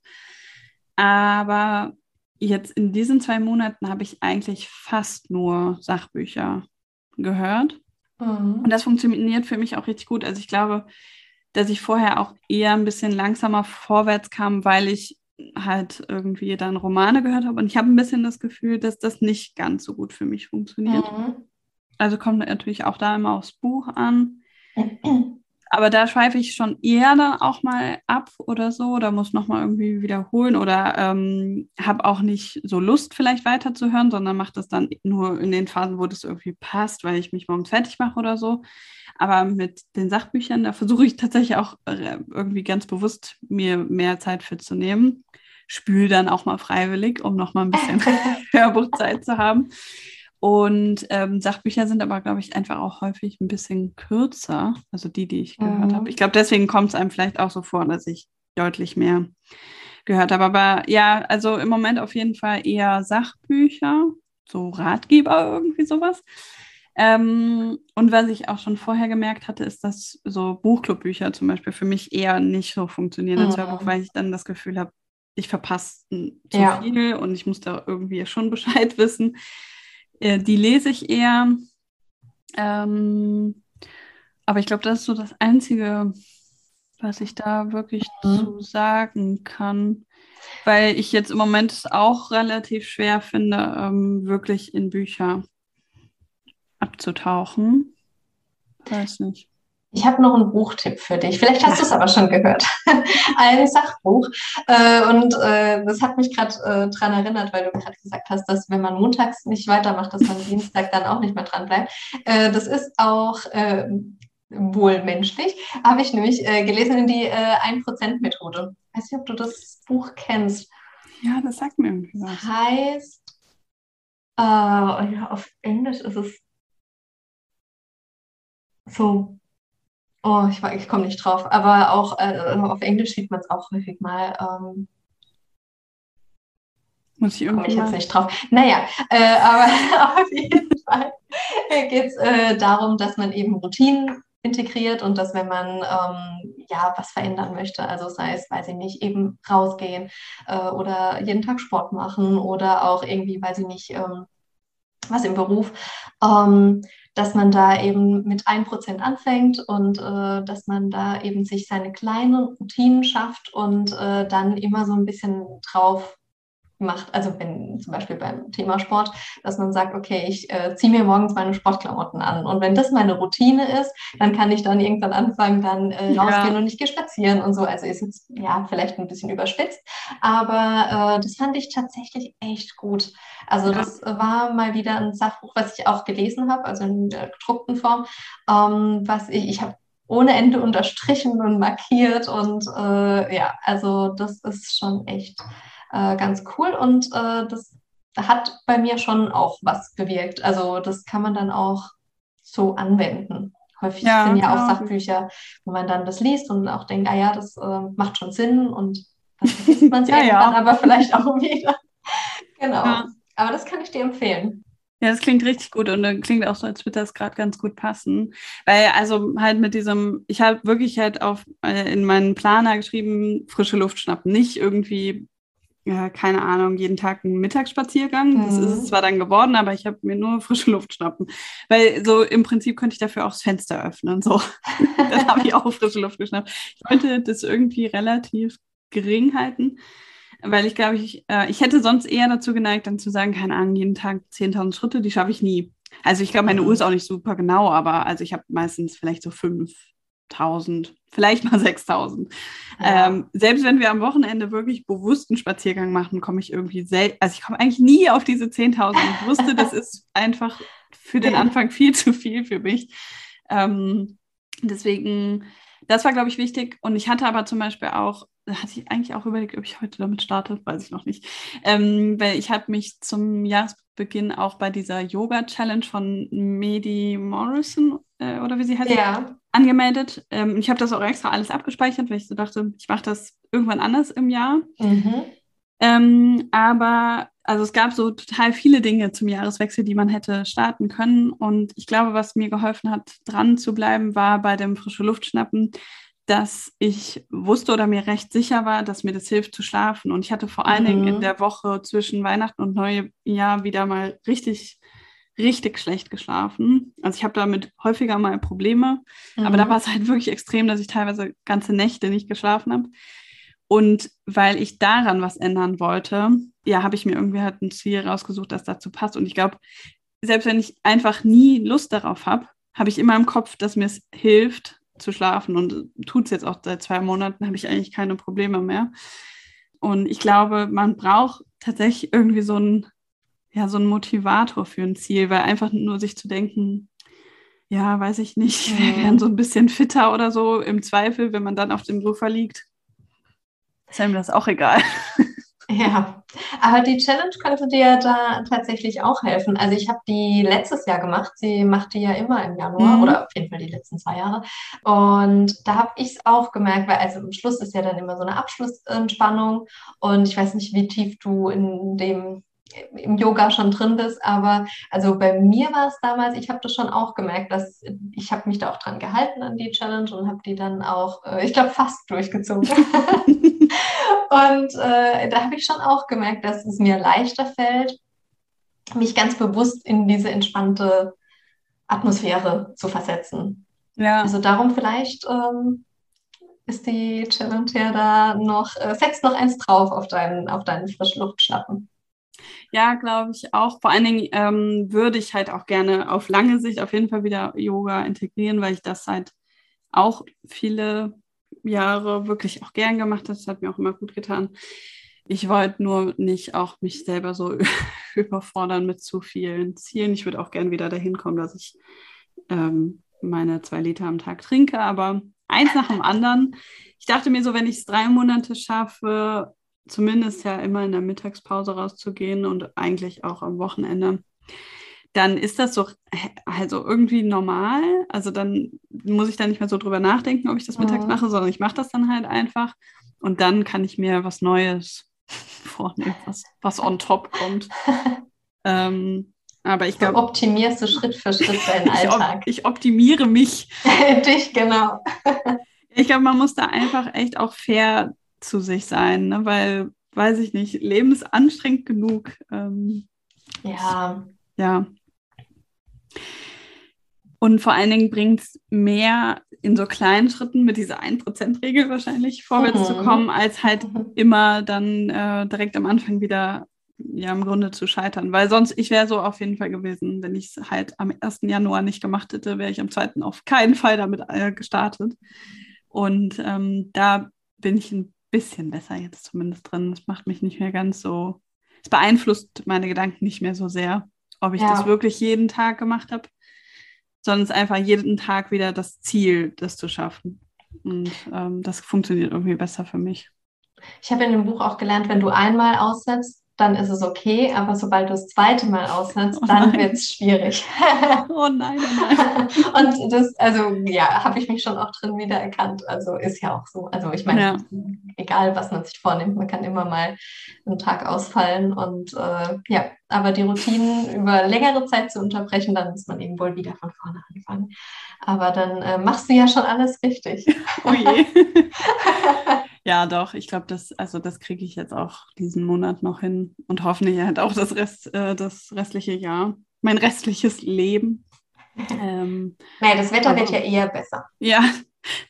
Aber jetzt in diesen zwei Monaten habe ich eigentlich fast nur Sachbücher gehört. Mhm. Und das funktioniert für mich auch richtig gut. Also ich glaube, dass ich vorher auch eher ein bisschen langsamer vorwärts kam, weil ich halt irgendwie dann Romane gehört habe. Und ich habe ein bisschen das Gefühl, dass das nicht ganz so gut für mich funktioniert. Mhm. Also kommt natürlich auch da immer aufs Buch an. Aber da schweife ich schon eher dann auch mal ab oder so oder muss nochmal irgendwie wiederholen oder ähm, habe auch nicht so Lust, vielleicht weiterzuhören, sondern mache das dann nur in den Phasen, wo das irgendwie passt, weil ich mich morgens fertig mache oder so. Aber mit den Sachbüchern, da versuche ich tatsächlich auch äh, irgendwie ganz bewusst mir mehr Zeit für zu nehmen. Spül dann auch mal freiwillig, um nochmal ein bisschen Hörbuchzeit zu haben. Und ähm, Sachbücher sind aber, glaube ich, einfach auch häufig ein bisschen kürzer, also die, die ich gehört mhm. habe. Ich glaube, deswegen kommt es einem vielleicht auch so vor, dass ich deutlich mehr gehört habe. Aber ja, also im Moment auf jeden Fall eher Sachbücher, so Ratgeber, irgendwie sowas. Ähm, und was ich auch schon vorher gemerkt hatte, ist, dass so Buchclubbücher zum Beispiel für mich eher nicht so funktionieren als mhm. Hörbuch, weil ich dann das Gefühl habe, ich verpasse zu ja. viel und ich muss da irgendwie schon Bescheid wissen. Äh, die lese ich eher. Ähm, aber ich glaube, das ist so das Einzige, was ich da wirklich mhm. zu sagen kann. Weil ich jetzt im Moment es auch relativ schwer finde, ähm, wirklich in Bücher abzutauchen. Weiß nicht. Ich habe noch einen Buchtipp für dich. Vielleicht hast du es aber schon gehört. Ein Sachbuch. Äh, und äh, das hat mich gerade äh, daran erinnert, weil du gerade gesagt hast, dass wenn man montags nicht weitermacht, dass man Dienstag dann auch nicht mehr dran bleibt. Äh, das ist auch äh, wohl menschlich. Habe ich nämlich äh, gelesen in die äh, 1%-Methode. Weiß nicht, ob du das Buch kennst. Ja, das sagt mir irgendwie was. Heißt, ja, auf Englisch ist es so Oh, ich, ich komme nicht drauf. Aber auch äh, auf Englisch sieht man es auch häufig mal. Ähm, Muss ich irgendwie. Komme ich jetzt nicht drauf. Naja, äh, aber auf jeden Fall geht es äh, darum, dass man eben Routinen integriert und dass wenn man ähm, ja was verändern möchte, also sei es, weiß ich nicht, eben rausgehen äh, oder jeden Tag Sport machen oder auch irgendwie, weiß ich nicht, ähm, was im Beruf, ähm, dass man da eben mit 1% anfängt und äh, dass man da eben sich seine kleinen Routinen schafft und äh, dann immer so ein bisschen drauf macht, also wenn zum Beispiel beim Thema Sport, dass man sagt, okay, ich äh, ziehe mir morgens meine Sportklamotten an und wenn das meine Routine ist, dann kann ich dann irgendwann anfangen, dann äh, rausgehen ja. und ich gehe spazieren und so. Also ist jetzt ja vielleicht ein bisschen überspitzt, aber äh, das fand ich tatsächlich echt gut. Also ja. das war mal wieder ein Sachbuch, was ich auch gelesen habe, also in der gedruckten Form, ähm, was ich, ich habe ohne Ende unterstrichen und markiert und äh, ja, also das ist schon echt äh, ganz cool und äh, das hat bei mir schon auch was bewirkt. Also das kann man dann auch so anwenden. Häufig ja, sind ja auch Sachbücher, wo man dann das liest und auch denkt, ah ja, das äh, macht schon Sinn und dann vergisst man es ja, irgendwann, ja. aber vielleicht auch wieder. genau. Ja. Aber das kann ich dir empfehlen. Ja, das klingt richtig gut und klingt auch so, als würde das gerade ganz gut passen. Weil, also halt mit diesem, ich habe wirklich halt auf äh, in meinen Planer geschrieben, frische Luft schnappen. Nicht irgendwie ja, keine Ahnung, jeden Tag einen Mittagsspaziergang. Mhm. Das ist es mhm. zwar dann geworden, aber ich habe mir nur frische Luft schnappen. Weil so im Prinzip könnte ich dafür auch das Fenster öffnen. So. dann habe ich auch frische Luft geschnappt. Ich wollte das irgendwie relativ gering halten, weil ich glaube, ich, äh, ich hätte sonst eher dazu geneigt, dann zu sagen, keine Ahnung, jeden Tag 10.000 Schritte, die schaffe ich nie. Also ich glaube, meine mhm. Uhr ist auch nicht super genau, aber also ich habe meistens vielleicht so fünf 1000, vielleicht mal 6000. Ja. Ähm, selbst wenn wir am Wochenende wirklich bewussten Spaziergang machen, komme ich irgendwie selten, also ich komme eigentlich nie auf diese 10.000. Ich wusste, das ist einfach für den Anfang viel zu viel für mich. Ähm, deswegen, das war, glaube ich, wichtig. Und ich hatte aber zum Beispiel auch, hatte ich eigentlich auch überlegt, ob ich heute damit starte, weiß ich noch nicht. Ähm, weil ich habe mich zum Jahresbeginn auch bei dieser Yoga-Challenge von Medi Morrison, äh, oder wie sie heißt, ja angemeldet. Ähm, ich habe das auch extra alles abgespeichert, weil ich so dachte, ich mache das irgendwann anders im Jahr. Mhm. Ähm, aber also es gab so total viele Dinge zum Jahreswechsel, die man hätte starten können. Und ich glaube, was mir geholfen hat, dran zu bleiben, war bei dem frische Luftschnappen, dass ich wusste oder mir recht sicher war, dass mir das hilft zu schlafen. Und ich hatte vor allen Dingen in mhm. der Woche zwischen Weihnachten und Neujahr wieder mal richtig richtig schlecht geschlafen. Also ich habe damit häufiger mal Probleme, mhm. aber da mhm. war es halt wirklich extrem, dass ich teilweise ganze Nächte nicht geschlafen habe. Und weil ich daran was ändern wollte, ja, habe ich mir irgendwie halt ein Ziel rausgesucht, das dazu passt. Und ich glaube, selbst wenn ich einfach nie Lust darauf habe, habe ich immer im Kopf, dass mir es hilft zu schlafen. Und tut es jetzt auch seit zwei Monaten, habe ich eigentlich keine Probleme mehr. Und ich glaube, man braucht tatsächlich irgendwie so ein ja, so Motivator für ein Ziel, weil einfach nur sich zu denken, ja, weiß ich nicht, wir wären so ein bisschen fitter oder so, im Zweifel, wenn man dann auf dem Sofa liegt, ist einem das auch egal. Ja, aber die Challenge könnte dir da tatsächlich auch helfen. Also ich habe die letztes Jahr gemacht. Sie macht die ja immer im Januar mhm. oder auf jeden Fall die letzten zwei Jahre. Und da habe ich es auch gemerkt, weil also am Schluss ist ja dann immer so eine Abschlussentspannung. Und ich weiß nicht, wie tief du in dem im Yoga schon drin bist, aber also bei mir war es damals, ich habe das schon auch gemerkt, dass ich habe mich da auch dran gehalten an die Challenge und habe die dann auch, äh, ich glaube, fast durchgezogen. Und äh, da habe ich schon auch gemerkt, dass es mir leichter fällt, mich ganz bewusst in diese entspannte Atmosphäre zu versetzen. Ja. Also darum vielleicht ähm, ist die Challenge ja da noch, äh, setzt noch eins drauf auf deinen, auf deinen Frischluftschnappen. Ja, glaube ich auch. Vor allen Dingen ähm, würde ich halt auch gerne auf lange Sicht auf jeden Fall wieder Yoga integrieren, weil ich das halt auch viele Jahre wirklich auch gern gemacht habe. Das hat mir auch immer gut getan. Ich wollte nur nicht auch mich selber so überfordern mit zu vielen Zielen. Ich würde auch gern wieder dahin kommen, dass ich ähm, meine zwei Liter am Tag trinke, aber eins nach dem anderen. Ich dachte mir so, wenn ich es drei Monate schaffe, zumindest ja immer in der Mittagspause rauszugehen und eigentlich auch am Wochenende, dann ist das so also irgendwie normal. Also dann muss ich da nicht mehr so drüber nachdenken, ob ich das mittags mhm. mache, sondern ich mache das dann halt einfach. Und dann kann ich mir was Neues vornehmen, was, was on top kommt. ähm, aber ich glaube. Optimierst du Schritt für Schritt deinen Alltag. ich, optimiere mich. Dich, genau. ich glaube, man muss da einfach echt auch fair zu sich sein, ne? weil, weiß ich nicht, Leben ist anstrengend genug. Ähm, ja. Ja. Und vor allen Dingen bringt es mehr in so kleinen Schritten mit dieser 1%-Regel wahrscheinlich vorwärts mhm. zu kommen, als halt mhm. immer dann äh, direkt am Anfang wieder ja im Grunde zu scheitern. Weil sonst, ich wäre so auf jeden Fall gewesen, wenn ich es halt am 1. Januar nicht gemacht hätte, wäre ich am 2. auf keinen Fall damit äh, gestartet. Und ähm, da bin ich ein bisschen besser jetzt zumindest drin. Es macht mich nicht mehr ganz so, es beeinflusst meine Gedanken nicht mehr so sehr, ob ich ja. das wirklich jeden Tag gemacht habe, sondern es ist einfach jeden Tag wieder das Ziel, das zu schaffen. Und ähm, das funktioniert irgendwie besser für mich. Ich habe in dem Buch auch gelernt, wenn du einmal aussetzt, dann ist es okay, aber sobald du das zweite Mal aussetzt, oh dann wird es schwierig. oh nein, oh nein. Und das, also ja, habe ich mich schon auch drin wiedererkannt. Also ist ja auch so. Also ich meine, ja. egal was man sich vornimmt, man kann immer mal einen Tag ausfallen und äh, ja, aber die Routinen über längere Zeit zu unterbrechen, dann muss man eben wohl wieder von vorne anfangen. Aber dann äh, machst du ja schon alles richtig. oh je. Ja, doch, ich glaube, das, also das kriege ich jetzt auch diesen Monat noch hin und hoffentlich halt auch das Rest, äh, das restliche Jahr, mein restliches Leben. Ähm, naja, das Wetter aber, wird ja eher besser. Ja,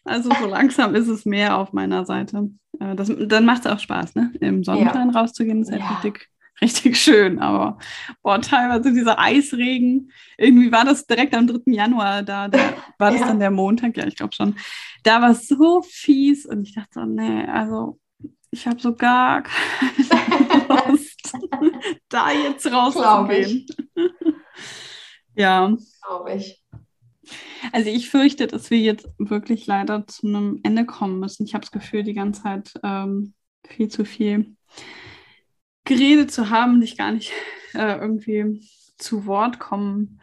also so langsam ist es mehr auf meiner Seite. Äh, das, dann macht es auch Spaß, ne? Im Sonnenschein ja. rauszugehen, ist halt ja. richtig richtig schön, aber boah, teilweise dieser Eisregen, irgendwie war das direkt am 3. Januar da, da war das ja. dann der Montag, ja, ich glaube schon. Da war es so fies und ich dachte so, nee, also ich habe so gar keine Lust, da jetzt rauszugehen. ja. Glaube ich. Also ich fürchte, dass wir jetzt wirklich leider zu einem Ende kommen müssen. Ich habe das Gefühl, die ganze Zeit ähm, viel zu viel geredet zu haben, dich gar nicht äh, irgendwie zu Wort kommen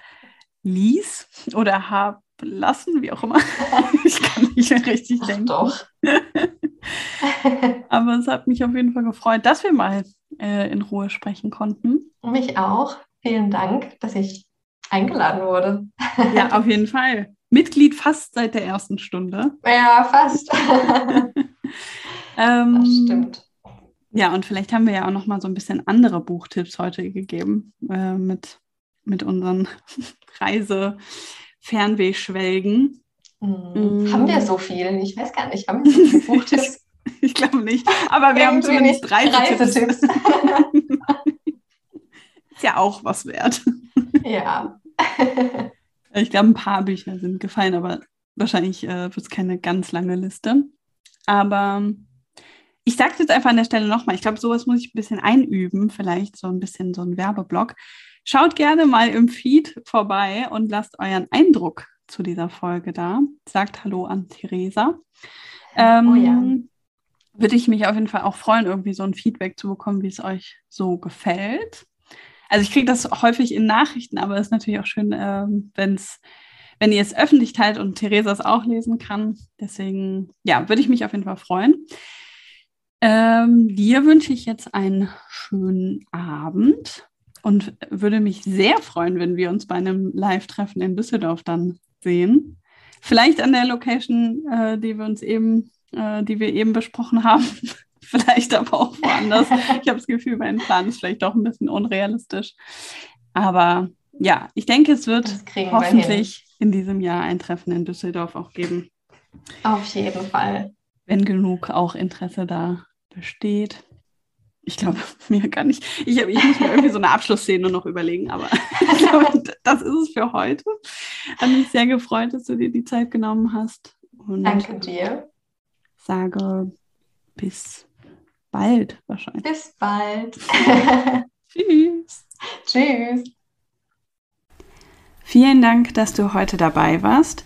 ließ oder habe lassen, wie auch immer. ich kann nicht mehr richtig Ach, denken. Doch. Aber es hat mich auf jeden Fall gefreut, dass wir mal äh, in Ruhe sprechen konnten. Mich auch. Vielen Dank, dass ich eingeladen wurde. ja, auf jeden Fall. Mitglied fast seit der ersten Stunde. Ja, fast. ähm, das stimmt. Ja, und vielleicht haben wir ja auch noch mal so ein bisschen andere Buchtipps heute gegeben äh, mit, mit unseren Reise-Fernwehschwelgen. Mhm. Mhm. Haben wir so viel? Ich weiß gar nicht. Haben wir so viele Buchtipps? ich glaube nicht. Aber wir haben zumindest drei Reisetipps. Ist ja auch was wert. Ja. ich glaube, ein paar Bücher sind gefallen, aber wahrscheinlich äh, wird es keine ganz lange Liste. Aber ich sage es jetzt einfach an der Stelle nochmal. Ich glaube, sowas muss ich ein bisschen einüben, vielleicht so ein bisschen so ein Werbeblock. Schaut gerne mal im Feed vorbei und lasst euren Eindruck zu dieser Folge da. Sagt Hallo an Theresa. Ähm, oh ja. Würde ich mich auf jeden Fall auch freuen, irgendwie so ein Feedback zu bekommen, wie es euch so gefällt. Also ich kriege das häufig in Nachrichten, aber es ist natürlich auch schön, ähm, wenn's, wenn ihr es öffentlich teilt und Theresa es auch lesen kann. Deswegen, ja, würde ich mich auf jeden Fall freuen. Ähm, dir wünsche ich jetzt einen schönen Abend und würde mich sehr freuen, wenn wir uns bei einem Live-Treffen in Düsseldorf dann sehen. Vielleicht an der Location, äh, die wir uns eben, äh, die wir eben besprochen haben. vielleicht aber auch woanders. ich habe das Gefühl, mein Plan ist vielleicht doch ein bisschen unrealistisch. Aber ja, ich denke, es wird hoffentlich in diesem Jahr ein Treffen in Düsseldorf auch geben. Auf jeden Fall. Wenn genug auch Interesse da besteht. Ich glaube, mir gar nicht. Ich, ich muss mir irgendwie so eine Abschlussszene noch überlegen, aber ich glaube, das ist es für heute. Hat mich sehr gefreut, dass du dir die Zeit genommen hast. Und Danke dir. Sage bis bald wahrscheinlich. Bis bald. Tschüss. Tschüss. Vielen Dank, dass du heute dabei warst.